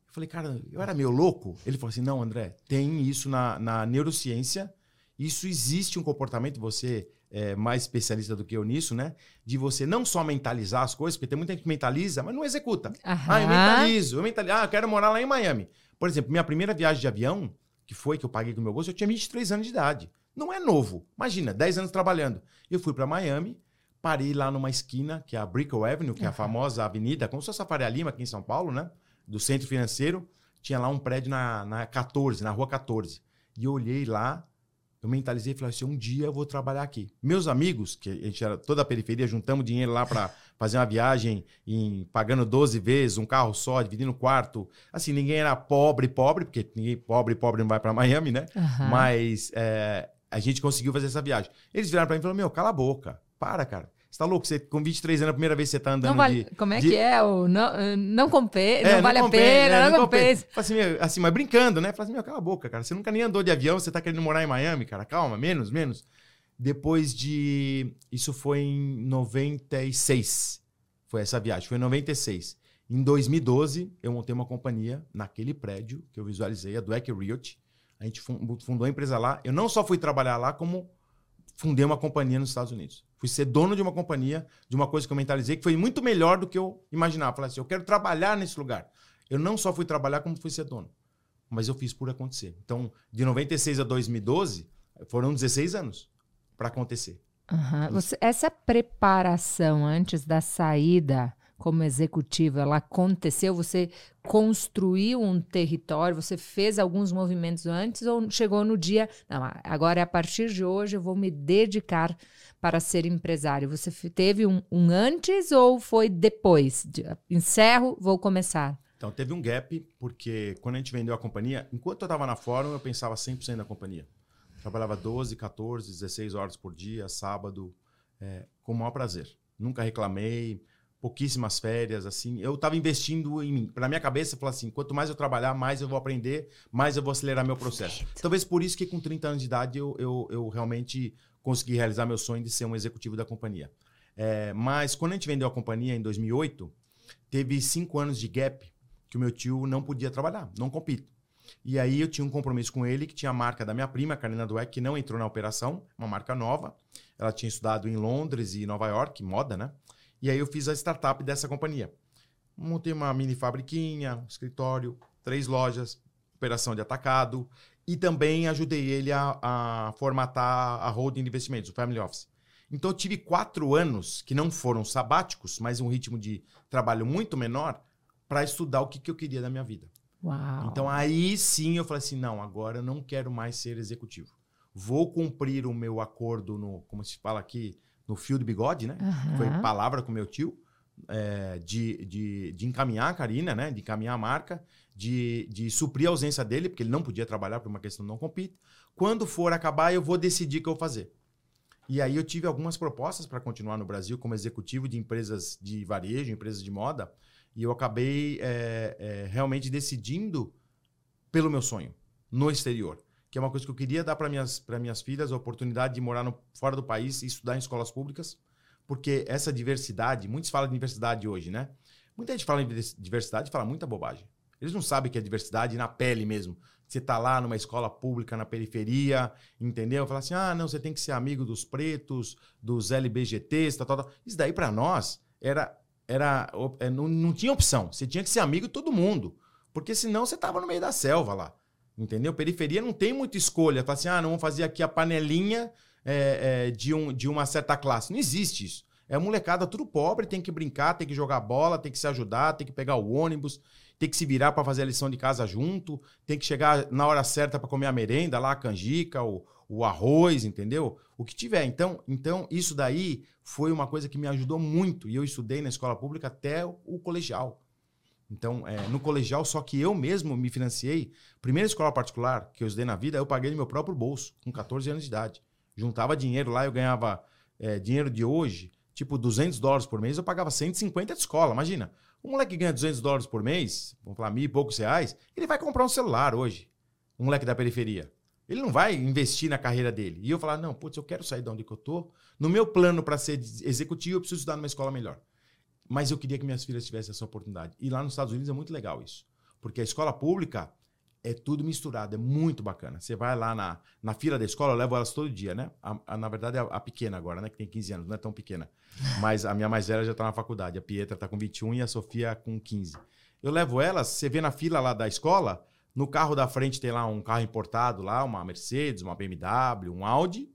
Eu falei, cara, eu era meio louco. Ele falou assim, não, André, tem isso na, na neurociência, isso existe um comportamento, você é mais especialista do que eu nisso, né? De você não só mentalizar as coisas, porque tem muita gente que mentaliza, mas não executa. Aham. Ah, eu mentalizo, eu mentalizo. Ah, eu quero morar lá em Miami. Por exemplo, minha primeira viagem de avião, que foi que eu paguei com meu bolso, eu tinha 23 anos de idade. Não é novo. Imagina, 10 anos trabalhando. Eu fui para Miami, parei lá numa esquina, que é a Brickell Avenue, que uhum. é a famosa avenida, como se fosse a Faria Lima aqui em São Paulo, né? Do centro financeiro. Tinha lá um prédio na, na 14, na rua 14. E eu olhei lá, eu mentalizei e falei assim: um dia eu vou trabalhar aqui. Meus amigos, que a gente era toda a periferia, juntamos dinheiro lá para fazer uma viagem, em, pagando 12 vezes, um carro só, dividindo o quarto. Assim, ninguém era pobre, pobre, porque ninguém pobre, pobre não vai para [laughs] Miami, né? Aham. Mas é, a gente conseguiu fazer essa viagem. Eles viraram para mim e falaram: Meu, cala a boca, para, cara. Você tá louco? Você, com 23 anos, a primeira vez que você tá andando Não vale, de. como é de- que é? O não, não, compe, É, não vale a compensa, pena, é, não, compensa. Fala assim, assim, mas brincando, né? Fala assim, meu, cala a boca, cara. Você nunca nem andou de avião, você tá querendo morar em Miami, cara. Calma, menos, menos. Depois de. Isso foi em 96. Foi essa viagem, foi em 96. Em 2012, eu montei uma companhia naquele prédio que eu visualizei, a Dweck Realty. A gente fun- fundou a empresa lá. Eu não só fui trabalhar lá, como fundei uma companhia nos Estados Unidos. Fui ser dono de uma companhia, de uma coisa que eu mentalizei, que foi muito melhor do que eu imaginava. Falei assim, eu quero trabalhar nesse lugar. Eu não só fui trabalhar, como fui ser dono. Mas eu fiz por acontecer. Então, de 96 a 2012, foram 16 anos para acontecer. Aham. Você- essa preparação antes da saída como executivo, ela aconteceu? Você construiu um território? Você fez alguns movimentos antes ou chegou no dia? Não, agora a partir de hoje eu vou me dedicar para ser empresário. Você teve um, um antes ou foi depois? De- encerro, vou começar. Então, teve um gap, porque quando a gente vendeu a companhia, enquanto eu estava na Fórum, eu pensava 100% na companhia. Trabalhava 12, 14, 16 horas por dia, sábado, é, com o maior prazer. Nunca reclamei, pouquíssimas férias, assim. Eu estava investindo em mim. Para minha cabeça, eu falava assim, quanto mais eu trabalhar, mais eu vou aprender, mais eu vou acelerar meu processo. Talvez por isso que com 30 anos de idade eu, eu, eu realmente consegui realizar meu sonho de ser um executivo da companhia. É, mas quando a gente vendeu a companhia em 2008, teve cinco anos de gap que o meu tio não podia trabalhar, não compete. E aí eu tinha um compromisso com ele que tinha a marca da minha prima, Karina Dweck, que não entrou na operação, uma marca nova. Ela tinha estudado em Londres e Nova York, moda, né? E aí eu fiz a startup dessa companhia. Montei uma mini fabriquinha, um escritório, três lojas, operação de atacado e também ajudei ele a, a formatar a holding de investimentos, o Family Office. Então eu tive quatro anos que não foram sabáticos, mas um ritmo de trabalho muito menor para estudar o que, que eu queria da minha vida. Uau. Então aí sim eu falei assim, não, agora eu não quero mais ser executivo. Vou cumprir o meu acordo no, como se fala aqui, no fio de bigode, né? Aham. Foi palavra com meu tio, é, de, de, de encaminhar a Karina, né? De encaminhar a marca, de, de suprir a ausência dele, porque ele não podia trabalhar por uma questão de não compete. Quando for acabar, eu vou decidir o que eu vou fazer. E aí eu tive algumas propostas para continuar no Brasil como executivo de empresas de varejo, empresas de moda, e eu acabei é, é, realmente decidindo pelo meu sonho no exterior, que é uma coisa que eu queria dar para minhas para minhas filhas a oportunidade de morar no, fora do país e estudar em escolas públicas, porque essa diversidade, muitos falam de diversidade hoje, né? Muita gente fala em divers- diversidade e fala muita bobagem. Eles não sabem que é diversidade na pele mesmo. Você tá lá numa escola pública na periferia, entendeu? Fala assim: "Ah, não, você tem que ser amigo dos pretos, dos LBGTs, tal, tal, tal". Isso daí para nós era era é, não, não tinha opção. Você tinha que ser amigo de todo mundo, porque senão você tava no meio da selva lá. Entendeu? Periferia não tem muita escolha. Fala assim, ah, não vamos fazer aqui a panelinha é, é, de, um, de uma certa classe. Não existe isso. É molecada tudo pobre, tem que brincar, tem que jogar bola, tem que se ajudar, tem que pegar o ônibus, tem que se virar para fazer a lição de casa junto, tem que chegar na hora certa para comer a merenda lá, a canjica, o, o arroz, entendeu? O que tiver. Então, então, isso daí foi uma coisa que me ajudou muito. E eu estudei na escola pública até o colegial. Então, é, no colegial, só que eu mesmo me financiei. Primeira escola particular que eu estudei na vida, eu paguei no meu próprio bolso, com 14 anos de idade. Juntava dinheiro lá, eu ganhava é, dinheiro de hoje, tipo 200 dólares por mês, eu pagava 150 de escola. Imagina, um moleque que ganha 200 dólares por mês, vamos falar mil e poucos reais, ele vai comprar um celular hoje. Um moleque da periferia. Ele não vai investir na carreira dele. E eu falar, não, putz, eu quero sair de onde que eu tô. No meu plano para ser executivo, eu preciso estudar numa escola melhor. Mas eu queria que minhas filhas tivessem essa oportunidade. E lá nos Estados Unidos é muito legal isso. Porque a escola pública é tudo misturado, é muito bacana. Você vai lá na, na fila da escola, eu levo elas todo dia, né? A- a- na verdade, é a, a pequena agora, né? Que tem 15 anos, não é tão pequena. [laughs] Mas a minha mais velha já está na faculdade. A Pietra está com 21 e a Sofia com 15. Eu levo elas, você vê na fila lá da escola, no carro da frente tem lá um carro importado, lá, uma Mercedes, uma BMW, um Audi.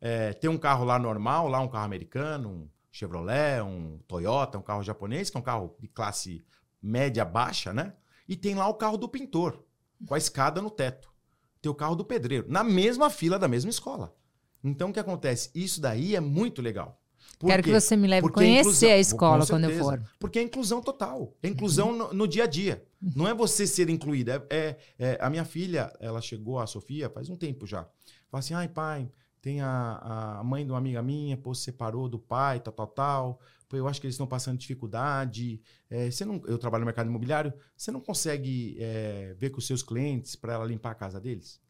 É, tem um carro lá normal, lá um carro americano, um Chevrolet, um Toyota, um carro japonês, que é um carro de classe média baixa, né? E tem lá o carro do pintor, com a escada no teto. ter o carro do pedreiro, na mesma fila da mesma escola. Então, o que acontece? Isso daí é muito legal. Por Quero quê? que você me leve Porque conhecer a, inclusão, a escola quando eu for. Porque é inclusão total. É inclusão uhum. no, no, dia a dia. Uhum. Não é você ser incluída. É, é, é, a minha filha, ela chegou, a Sofia, faz um tempo já. Fala assim, ai pai, tem a, a mãe de uma amiga minha, pô, se separou do pai, tal, tal, tal. Pô, eu acho que eles estão passando dificuldade. É, você não, eu trabalho no mercado imobiliário, você não consegue é, ver com os seus clientes para ela limpar a casa deles?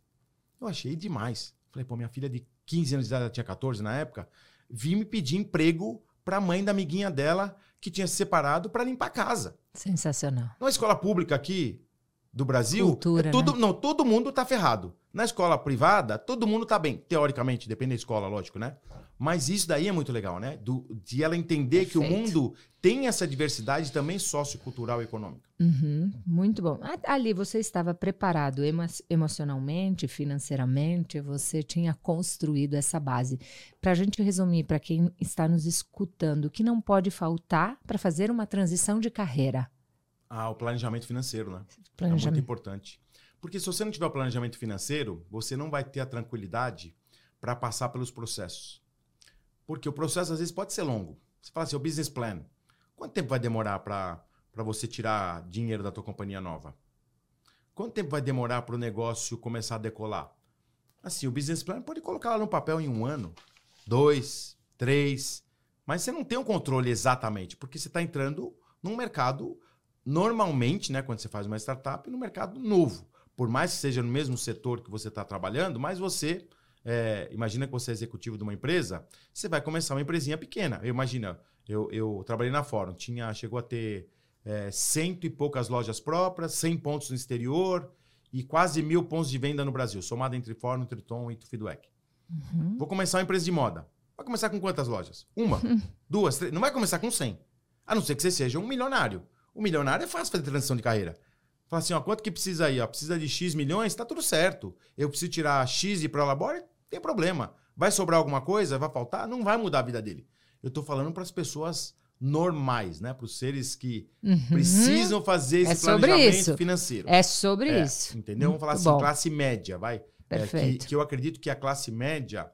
Eu achei demais. Falei, pô, minha filha de 15 anos de idade, ela tinha 14 na época, vi me pedir emprego para a mãe da amiguinha dela que tinha se separado para limpar a casa. Sensacional. Numa escola pública aqui do Brasil, Cultura, é tudo, né? não, todo mundo tá ferrado. Na escola privada, todo mundo tá bem, teoricamente, depende da escola, lógico, né? Mas isso daí é muito legal, né? Do, de ela entender Perfeito. que o mundo tem essa diversidade também sociocultural e econômica. Uhum, muito bom. Ali você estava preparado emo emocionalmente, financeiramente, você tinha construído essa base. Para a gente resumir, para quem está nos escutando, o que não pode faltar para fazer uma transição de carreira? Ah, o planejamento financeiro, né? Planejamento. É muito importante. Porque se você não tiver o planejamento financeiro, você não vai ter a tranquilidade para passar pelos processos. Porque o processo às vezes pode ser longo. Você fala assim, o business plan. Quanto tempo vai demorar para você tirar dinheiro da tua companhia nova? Quanto tempo vai demorar para o negócio começar a decolar? Assim, o business plan pode colocar lá no papel em um ano, dois, três, mas você não tem um controle exatamente, porque você está entrando num mercado normalmente, né, quando você faz uma startup, no mercado novo. Por mais que seja no mesmo setor que você está trabalhando, mas você é, imagina que você é executivo de uma empresa, você vai começar uma empresinha pequena. Eu imagina, eu, eu trabalhei na Fórum, tinha, chegou a ter é, cento e poucas lojas próprias, 100 pontos no exterior e quase mil pontos de venda no Brasil, somado entre Fórum, Triton e Feedback. Uhum. Vou começar uma empresa de moda. Vai começar com quantas lojas? Uma, [laughs] duas, três. Não vai começar com 100. A não ser que você seja um milionário. O milionário é fácil fazer transição de carreira. Fala assim, ó, quanto que precisa aí? Ó, precisa de X milhões? Tá tudo certo. Eu preciso tirar X e ir para o labore? Tem problema. Vai sobrar alguma coisa? Vai faltar? Não vai mudar a vida dele. Eu estou falando para as pessoas normais, né? Para os seres que uhum. precisam fazer esse é planejamento isso. financeiro. É sobre é, isso. Entendeu? Vamos falar assim, bom. classe média, vai. Perfeito. É, que, que eu acredito que a classe média,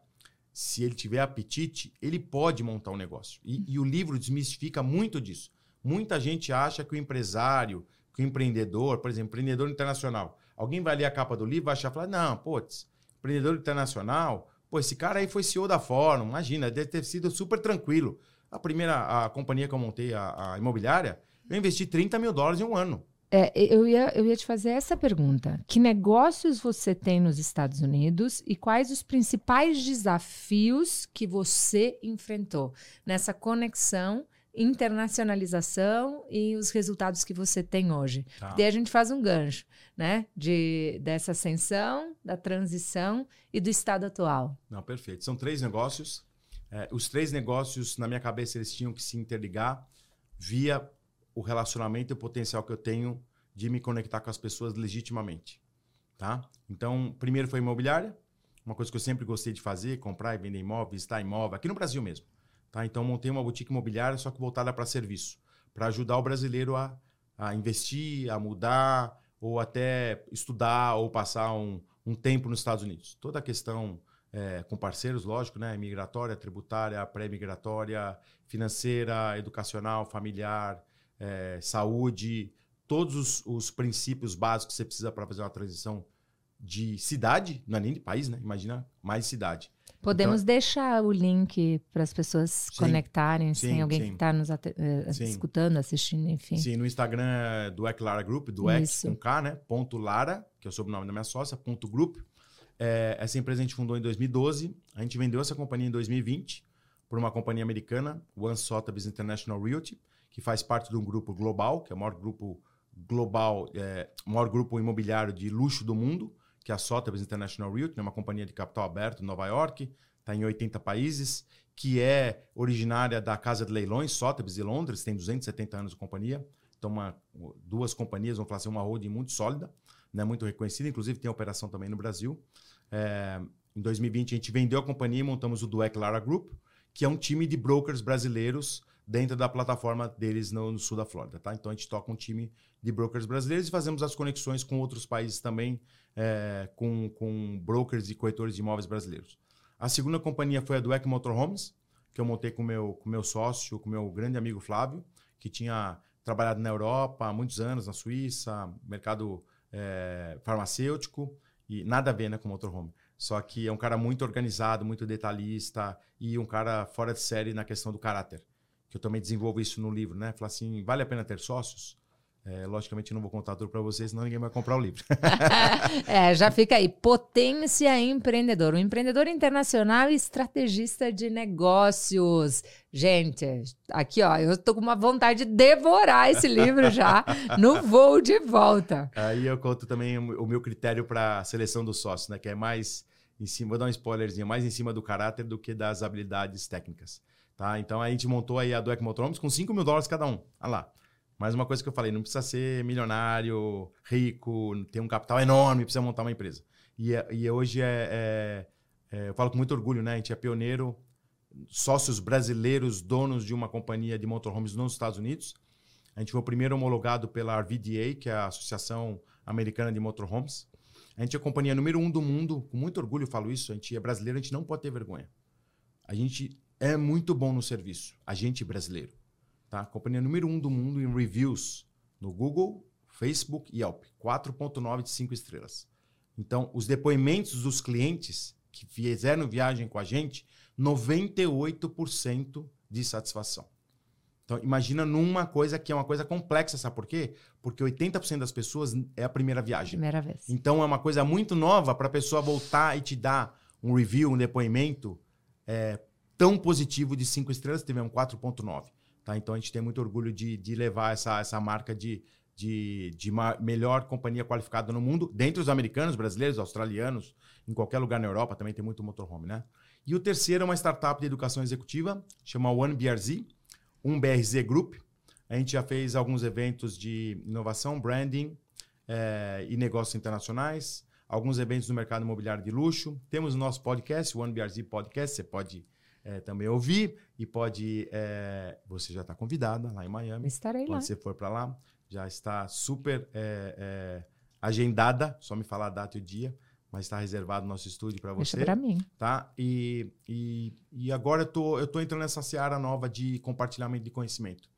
se ele tiver apetite, ele pode montar um negócio. E, e o livro desmistifica muito disso. Muita gente acha que o empresário, que o empreendedor, por exemplo, empreendedor internacional, alguém vai ler a capa do livro e vai achar, falar, não, putz, empreendedor internacional, pô, esse cara aí foi CEO da Fórum, imagina, deve ter sido super tranquilo. A primeira a companhia que eu montei, a, a imobiliária, eu investi 30 mil dólares em um ano. É, eu, ia, eu ia te fazer essa pergunta. Que negócios você tem nos Estados Unidos e quais os principais desafios que você enfrentou nessa conexão internacionalização e os resultados que você tem hoje. Tá. Daí a gente faz um gancho, né? De, dessa ascensão, da transição e do estado atual. Não, perfeito. São três negócios. É, os três negócios, na minha cabeça, eles tinham que se interligar via o relacionamento e o potencial que eu tenho de me conectar com as pessoas legitimamente. Tá? Então, primeiro foi imobiliária, uma coisa que eu sempre gostei de fazer, comprar e vender imóvel, visitar imóvel, aqui no Brasil mesmo. Tá? Então, montei uma boutique imobiliária, só que voltada para serviço, para ajudar o brasileiro a, a investir, a mudar, ou até estudar ou passar um, um tempo nos Estados Unidos. Toda a questão é, com parceiros, lógico, né? migratória, tributária, pré-migratória, financeira, educacional, familiar, é, saúde, todos os, os, princípios básicos que você precisa para fazer uma transição de cidade, não é nem de país, né? Imagina mais cidade. Podemos então, deixar o link para as pessoas sim, conectarem, sim, alguém sim. que está nos uh, escutando, assistindo, enfim. Sim, no Instagram é do Ec Lara Group, do Ec com K, né? Ponto Lara, que é o sobrenome da minha sócia, ponto Group. É, essa empresa a gente fundou em 2012, a gente vendeu essa companhia em 2020 por uma companhia americana, One Sotheby's International Realty, que faz parte de um grupo global, que é o maior grupo global, é, maior grupo imobiliário de luxo do mundo que é a Sotheby's International Realty, né, uma companhia de capital aberto em Nova York, está em 80 países, que é originária da Casa de Leilões, Sotheby's de Londres, tem 270 anos de companhia. Então, uma, duas companhias, vamos falar assim, uma holding muito sólida, né, muito reconhecida, inclusive tem operação também no Brasil. É, em 2020, a gente vendeu a companhia e montamos o Duec Lara Group, que é um time de brokers brasileiros dentro da plataforma deles no, no, sul da Flórida. Tá? Então a gente toca um time de brokers brasileiros e fazemos as conexões com outros países também, é, com, com brokers e corretores de imóveis brasileiros. A segunda companhia foi a Dueck Motorhomes, que eu montei com meu, com meu sócio, com meu grande amigo Flávio, que tinha trabalhado na Europa há muitos anos, na Suíça, mercado é, farmacêutico, e nada a ver né, com motorhome. Só que é um cara muito organizado, muito detalhista e um cara fora de série na questão do caráter. Que eu também desenvolvo isso no livro, né? Falar assim, vale a pena ter sócios? É, logicamente, não vou contar tudo para vocês, senão ninguém vai comprar o livro. [laughs] [laughs] é, já fica aí. Potência empreendedor. Um empreendedor internacional e estrategista de negócios. Gente, aqui, ó, eu tô com uma vontade de devorar esse livro já no voo de volta. Aí eu conto também o meu critério para seleção dos sócios, né? Que é mais em cima, vou dar um spoilerzinho, mais em cima do caráter do que das habilidades técnicas. Tá? Então a gente montou aí a Duec Motorhomes com 5 mil dólares cada um. Olha lá. Mas uma coisa que eu falei, não precisa ser milionário, rico, ter um capital enorme, precisa montar uma empresa. E, é, e hoje é, é, é, Eu falo com muito orgulho, né? A gente é pioneiro, sócios brasileiros, donos de uma companhia de motorhomes nos Estados Unidos. A gente foi o primeiro homologado pela RVDA, que é a Associação Americana de Motorhomes. A gente é a companhia número um do mundo, com muito orgulho falo isso. A gente é brasileiro, a gente não pode ter vergonha. A gente é muito bom no serviço, a gente brasileiro. Tá? Companhia número um do mundo em reviews no Google, Facebook e Yelp. 4.9 de 5 estrelas. Então, os depoimentos dos clientes que fizeram viagem com a gente, 98% de satisfação. Então, imagina numa coisa que é uma coisa complexa, sabe por quê? Porque 80% das pessoas é a primeira viagem. Primeira vez. Então, é uma coisa muito nova para a pessoa voltar e te dar um review, um depoimento é, tão positivo de 5 estrelas, tivemos 4.9. Tá? Então a gente tem muito orgulho de, de levar essa, essa marca de, de, de melhor companhia qualificada no mundo, dentre os americanos, brasileiros, australianos, em qualquer lugar na Europa também tem muito motorhome, né? E o terceiro é uma startup de educação executiva, chama OneBRZ, um BRZ Group. A gente já fez alguns eventos de inovação, branding é, e negócios internacionais, alguns eventos no mercado imobiliário de luxo. Temos o nosso podcast, o OneBRZ Podcast, você pode é, também ouvir e pode. É, você já está convidada lá em Miami. Estarei Quando lá. você for para lá, já está super é, agendada. Só me falar a data e o dia, mas está reservado o nosso estúdio para você. Deixa para mim. Tá? E, e, e agora eu tô, eu tô entrando nessa seara nova de compartilhamento de conhecimento,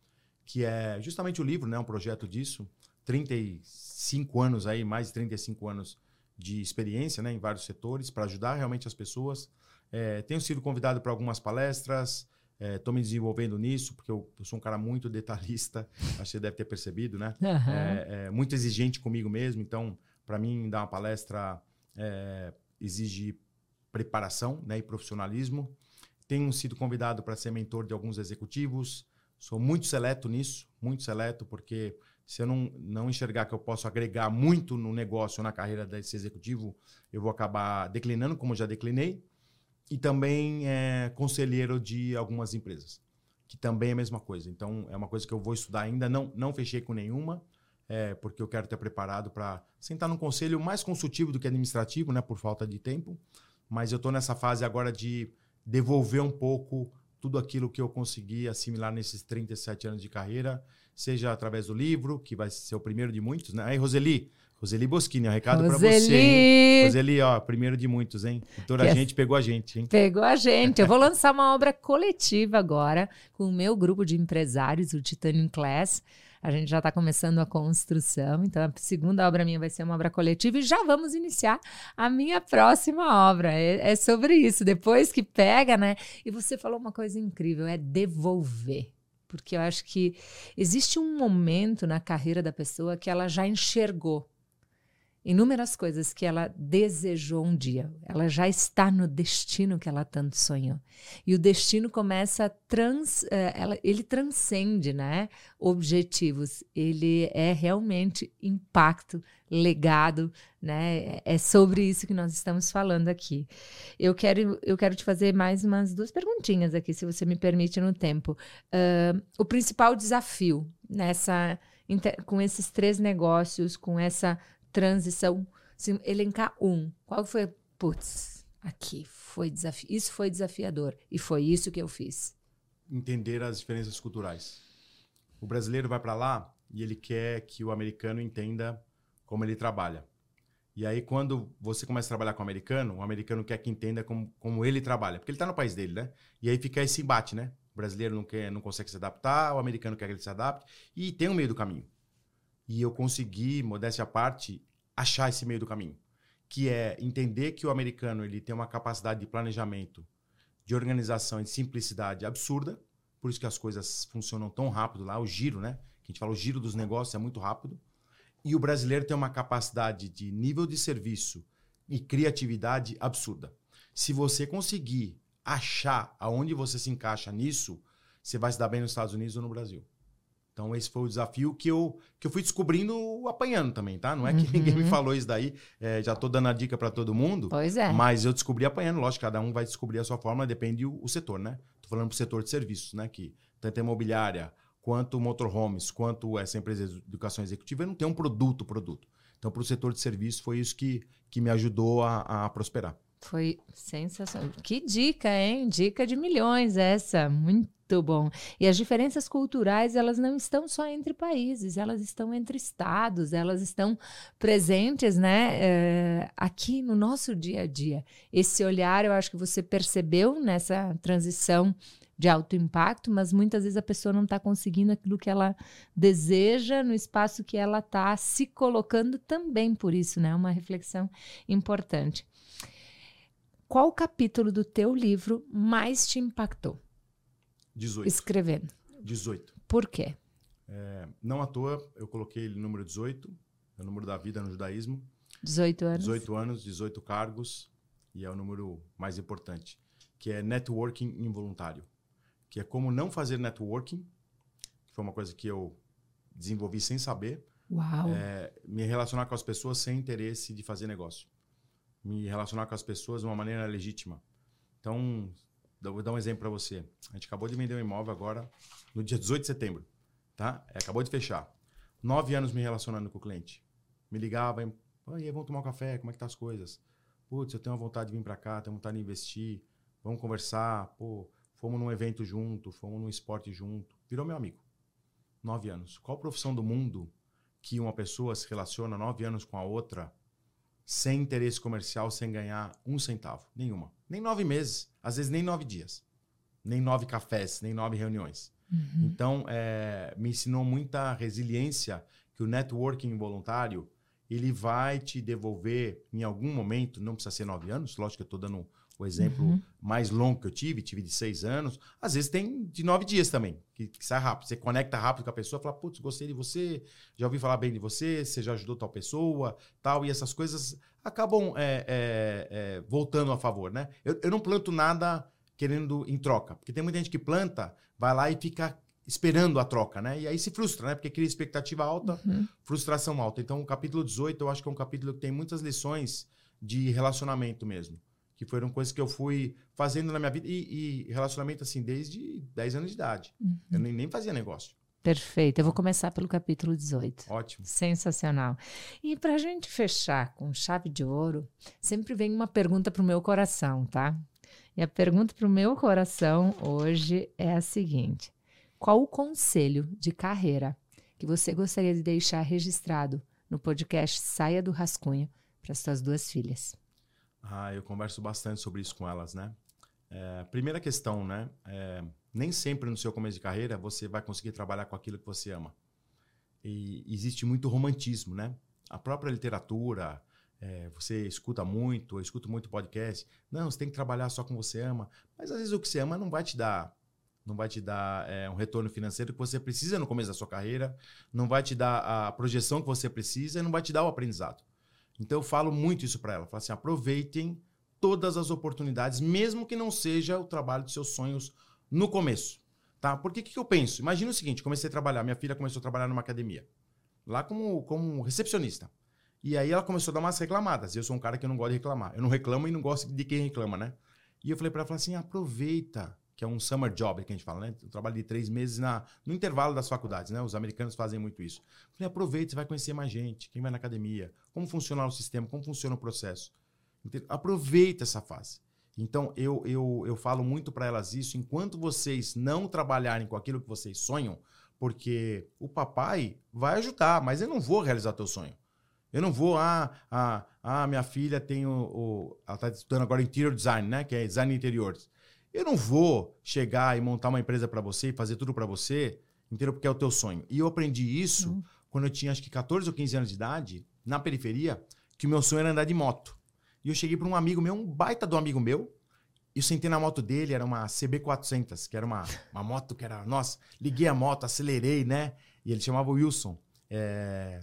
que é justamente o livro, né? Um projeto disso. 35 anos aí, mais de 35 anos de experiência né, em vários setores para ajudar realmente as pessoas é, tenho sido convidado para algumas palestras, estou é, me desenvolvendo nisso, porque eu, eu, sou um cara muito detalhista, [laughs] acho que você deve ter percebido, né? Uhum. É, muito exigente comigo mesmo, então, para mim, dar uma palestra é, exige preparação né, e profissionalismo. Tenho sido convidado para ser mentor de alguns executivos, sou muito seleto nisso, muito seleto, porque se eu não, não enxergar que eu posso agregar muito no negócio, na carreira desse executivo, eu vou acabar declinando, como já declinei e também é conselheiro de algumas empresas, que também é a mesma coisa. Então, é uma coisa que eu vou estudar ainda. Não, não fechei com nenhuma, é, porque eu quero estar preparado para sentar num conselho mais consultivo do que administrativo, né, por falta de tempo. Mas eu estou nessa fase agora de devolver um pouco tudo aquilo que eu consegui assimilar nesses 37 anos de carreira, seja através do livro, que vai ser o primeiro de muitos. Né? Aí, Roseli, Roseli Boschini, um recado para você. Hein? Roseli, ó, primeiro de muitos, hein? Toda a é gente pegou a gente, hein? Pegou a gente. Eu vou [laughs] lançar uma obra coletiva agora com o meu grupo de empresários, o Titanium Class. A gente já está começando a construção, então a segunda obra minha vai ser uma obra coletiva e já vamos iniciar a minha próxima obra. É, é sobre isso. Depois que pega, né? E você falou uma coisa incrível: é devolver porque eu acho que existe um momento na carreira da pessoa que ela já enxergou inúmeras coisas que ela desejou um dia. Ela já está no destino que ela tanto sonhou. E o destino começa a trans, eh, ela, ele transcende, né? Objetivos. Ele é realmente impacto, legado, né? É sobre isso que nós estamos falando aqui. Eu quero, eu quero te fazer mais umas duas perguntinhas aqui, se você me permite no tempo. Uh, o principal desafio nessa com esses três negócios, com essa transição, se elencar um, qual foi, putz, aqui foi desafio, isso foi desafiador e foi isso que eu fiz. Entender as diferenças culturais. O brasileiro vai para lá e ele quer que o americano entenda como ele trabalha. E aí, quando você começa a trabalhar com o americano, o americano quer que entenda como, como ele trabalha. Porque ele está no país dele, né? E aí fica esse embate, né? O brasileiro não, quer, não consegue se adaptar, o americano quer que ele se adapte. E tem um meio do caminho. E eu consegui, modéstia à parte, achar esse meio do caminho. Que é entender que o americano ele tem uma capacidade de planejamento, de organização e de simplicidade absurda. Por isso que as coisas funcionam tão rápido lá. O giro, né? Que a gente fala, o giro dos negócios é muito rápido. E o brasileiro tem uma capacidade de nível de serviço e criatividade absurda. Se você conseguir achar aonde você se encaixa nisso, você vai se dar bem nos Estados Unidos ou no Brasil. Então, esse foi o desafio que eu, que eu fui descobrindo apanhando também, tá? Não é que uhum. ninguém me falou isso daí. É, já tô dando a dica para todo mundo. Pois é. Mas eu descobri apanhando. Lógico, cada um vai descobrir a sua forma, depende o, o setor, né? Tô falando pro setor de serviços, né? Que tanto a imobiliária, quanto motorhomes, quanto essa empresa de educação executiva, não tem um produto, produto. Então, para o setor de serviço, foi isso que, que me ajudou a, a prosperar. Foi sensacional. Que dica, hein? Dica de milhões essa. Muito bom. E as diferenças culturais, elas não estão só entre países, elas estão entre estados, elas estão presentes, né? É, aqui no nosso dia a dia. Esse olhar, eu acho que você percebeu nessa transição de alto impacto, mas muitas vezes a pessoa não está conseguindo aquilo que ela deseja no espaço que ela está se colocando também por isso, né? Uma reflexão importante. Qual capítulo do teu livro mais te impactou? 18. Escrevendo. 18. Por quê? É, não à toa, eu coloquei ele número 18, é o número da vida no judaísmo. 18 anos. 18 anos, 18 cargos, e é o número mais importante, que é networking involuntário que é como não fazer networking, que foi uma coisa que eu desenvolvi sem saber. Uau. É, me relacionar com as pessoas sem interesse de fazer negócio. Me relacionar com as pessoas de uma maneira legítima. Então, vou dar um exemplo para você. A gente acabou de vender um imóvel agora, no dia 18 de setembro. Tá? É, acabou de fechar. Nove anos me relacionando com o cliente. Me ligava, e vamos tomar um café, como é que tá as coisas? Putz, eu tenho vontade de vir para cá, tenho vontade de investir, vamos conversar, pô, Fomos num evento junto, fomos num esporte junto. Virou meu amigo. Nove anos. Qual profissão do mundo que uma pessoa se relaciona nove anos com a outra sem interesse comercial, sem ganhar um centavo? Nenhuma. Nem nove meses. Às vezes nem nove dias. Nem nove cafés, nem nove reuniões. Uhum. Então, é, me ensinou muita resiliência que o networking involuntário ele vai te devolver em algum momento, não precisa ser nove anos, lógico que eu estou dando o exemplo uhum. mais longo que eu tive, tive de seis anos. Às vezes tem de nove dias também, que, que sai rápido. Você conecta rápido com a pessoa, fala, putz, gostei de você, já ouvi falar bem de você, você já ajudou tal pessoa, tal. E essas coisas acabam é, é, é, voltando a favor, né? Eu, eu não planto nada querendo em troca. Porque tem muita gente que planta, vai lá e fica esperando a troca, né? E aí se frustra, né? Porque cria expectativa alta, uhum. frustração alta. Então, o capítulo 18, eu acho que é um capítulo que tem muitas lições de relacionamento mesmo que foram coisas que eu fui fazendo na minha vida e, e relacionamento assim desde 10 anos de idade. Uhum. Eu nem, nem fazia negócio. Perfeito. Eu vou começar pelo capítulo 18. Ótimo. Sensacional. E para a gente fechar com chave de ouro, sempre vem uma pergunta para o meu coração, tá? E a pergunta para o meu coração hoje é a seguinte: Qual o conselho de carreira que você gostaria de deixar registrado no podcast Saia do Rascunho para suas duas filhas? Ah, eu converso bastante sobre isso com elas, né? É, primeira questão, né? É, nem sempre no seu começo de carreira você vai conseguir trabalhar com aquilo que você ama. E existe muito romantismo, né? A própria literatura, é, você escuta muito, eu escuto muito podcast. Não, você tem que trabalhar só com o que você ama. Mas às vezes o que você ama não vai te dar não vai te dar é, um retorno financeiro que você precisa no começo da sua carreira, não vai te dar a projeção que você precisa e não vai te dar o aprendizado. Então eu falo muito isso para ela. Falo assim, aproveitem todas as oportunidades, mesmo que não seja o trabalho de seus sonhos no começo. Tá? Por que, que eu penso? Imagina o seguinte, comecei a trabalhar, minha filha começou a trabalhar numa academia. Lá como, como recepcionista. E aí ela começou a dar umas reclamadas. E eu sou um cara que eu não gosto de reclamar. Eu não reclamo e não gosto de quem reclama, né? E eu falei para ela, falei assim, aproveita que é um summer job que a gente fala, né? Eu trabalho de três meses na, no intervalo das faculdades, né? Os americanos fazem muito isso. Falei, aproveita, você vai conhecer mais gente, quem vai na academia, como funciona o sistema, como funciona o processo. Aproveita essa fase. Então, eu, eu, eu falo muito para elas isso, enquanto vocês não trabalharem com aquilo que vocês sonham, porque o papai vai ajudar, mas eu não vou realizar teu sonho. Eu não vou, ah, ah, ah minha filha tem o, o ela está estudando agora interior design, né? Que é design de interiores. Eu não vou chegar e montar uma empresa para você e fazer tudo para você, inteiro porque é o teu sonho. E eu aprendi isso uhum. quando eu tinha acho que 14 ou 15 anos de idade, na periferia, que o meu sonho era andar de moto. E eu cheguei para um amigo meu, um baita do amigo meu, e eu sentei na moto dele, era uma CB400, que era uma, uma moto que era. Nossa, liguei a moto, acelerei, né? E ele chamava Wilson. É,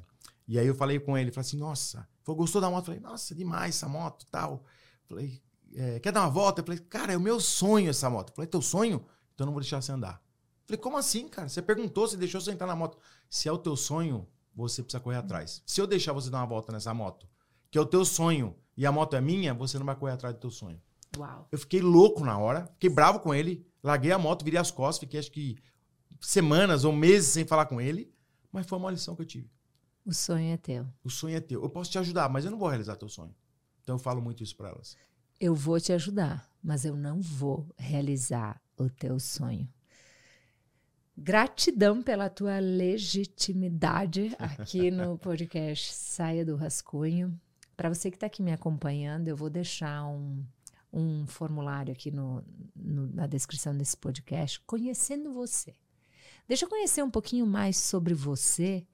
e aí eu falei com ele, falei assim, nossa, falou, gostou da moto? falei, nossa, demais essa moto tal. Falei, é, quer dar uma volta? Eu falei, cara, é o meu sonho essa moto. falei, teu sonho? Então eu não vou deixar você andar. falei, como assim, cara? Você perguntou, você deixou você entrar na moto. Se é o teu sonho, você precisa correr atrás. Se eu deixar você dar uma volta nessa moto, que é o teu sonho, e a moto é minha, você não vai correr atrás do teu sonho. Uau. Eu fiquei louco na hora, fiquei bravo com ele, larguei a moto, virei as costas, fiquei acho que semanas ou meses sem falar com ele, mas foi uma lição que eu tive. O sonho é teu. O sonho é teu. Eu posso te ajudar, mas eu não vou realizar teu sonho. Então eu falo muito isso para elas. Eu vou te ajudar, mas eu não vou realizar o teu sonho. Gratidão pela tua legitimidade aqui [laughs] no podcast Saia do Rascunho. Para você que está aqui me acompanhando, eu vou deixar um, um formulário aqui no, no, na descrição desse podcast, conhecendo você. Deixa eu conhecer um pouquinho mais sobre você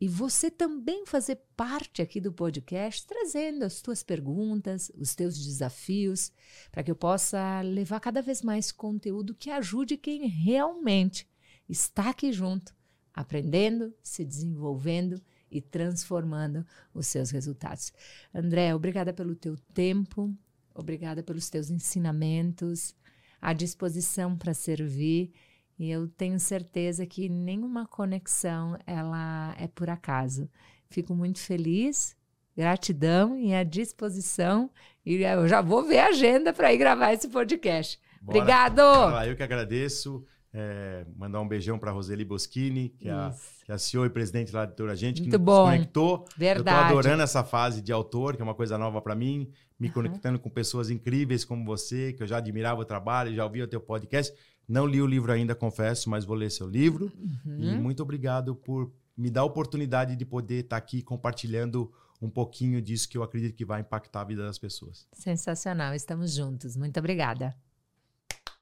e você também fazer parte aqui do podcast, trazendo as tuas perguntas, os teus desafios, para que eu possa levar cada vez mais conteúdo que ajude quem realmente está aqui junto, aprendendo, se desenvolvendo e transformando os seus resultados. André, obrigada pelo teu tempo, obrigada pelos teus ensinamentos, à disposição para servir. E eu tenho certeza que nenhuma conexão ela é por acaso. Fico muito feliz, gratidão e à disposição. E eu já vou ver a agenda para ir gravar esse podcast. Bora. Obrigado! Eu que agradeço. É, mandar um beijão para Roseli Boschini, que é, a, que é a CEO e presidente lá do Agente, Muito que bom. nos conectou. Verdade. Eu tô adorando essa fase de autor, que é uma coisa nova para mim, me uhum. conectando com pessoas incríveis como você, que eu já admirava o trabalho, já ouvia o teu podcast. Não li o livro ainda, confesso, mas vou ler seu livro. Uhum. E muito obrigado por me dar a oportunidade de poder estar tá aqui compartilhando um pouquinho disso que eu acredito que vai impactar a vida das pessoas. Sensacional, estamos juntos. Muito obrigada.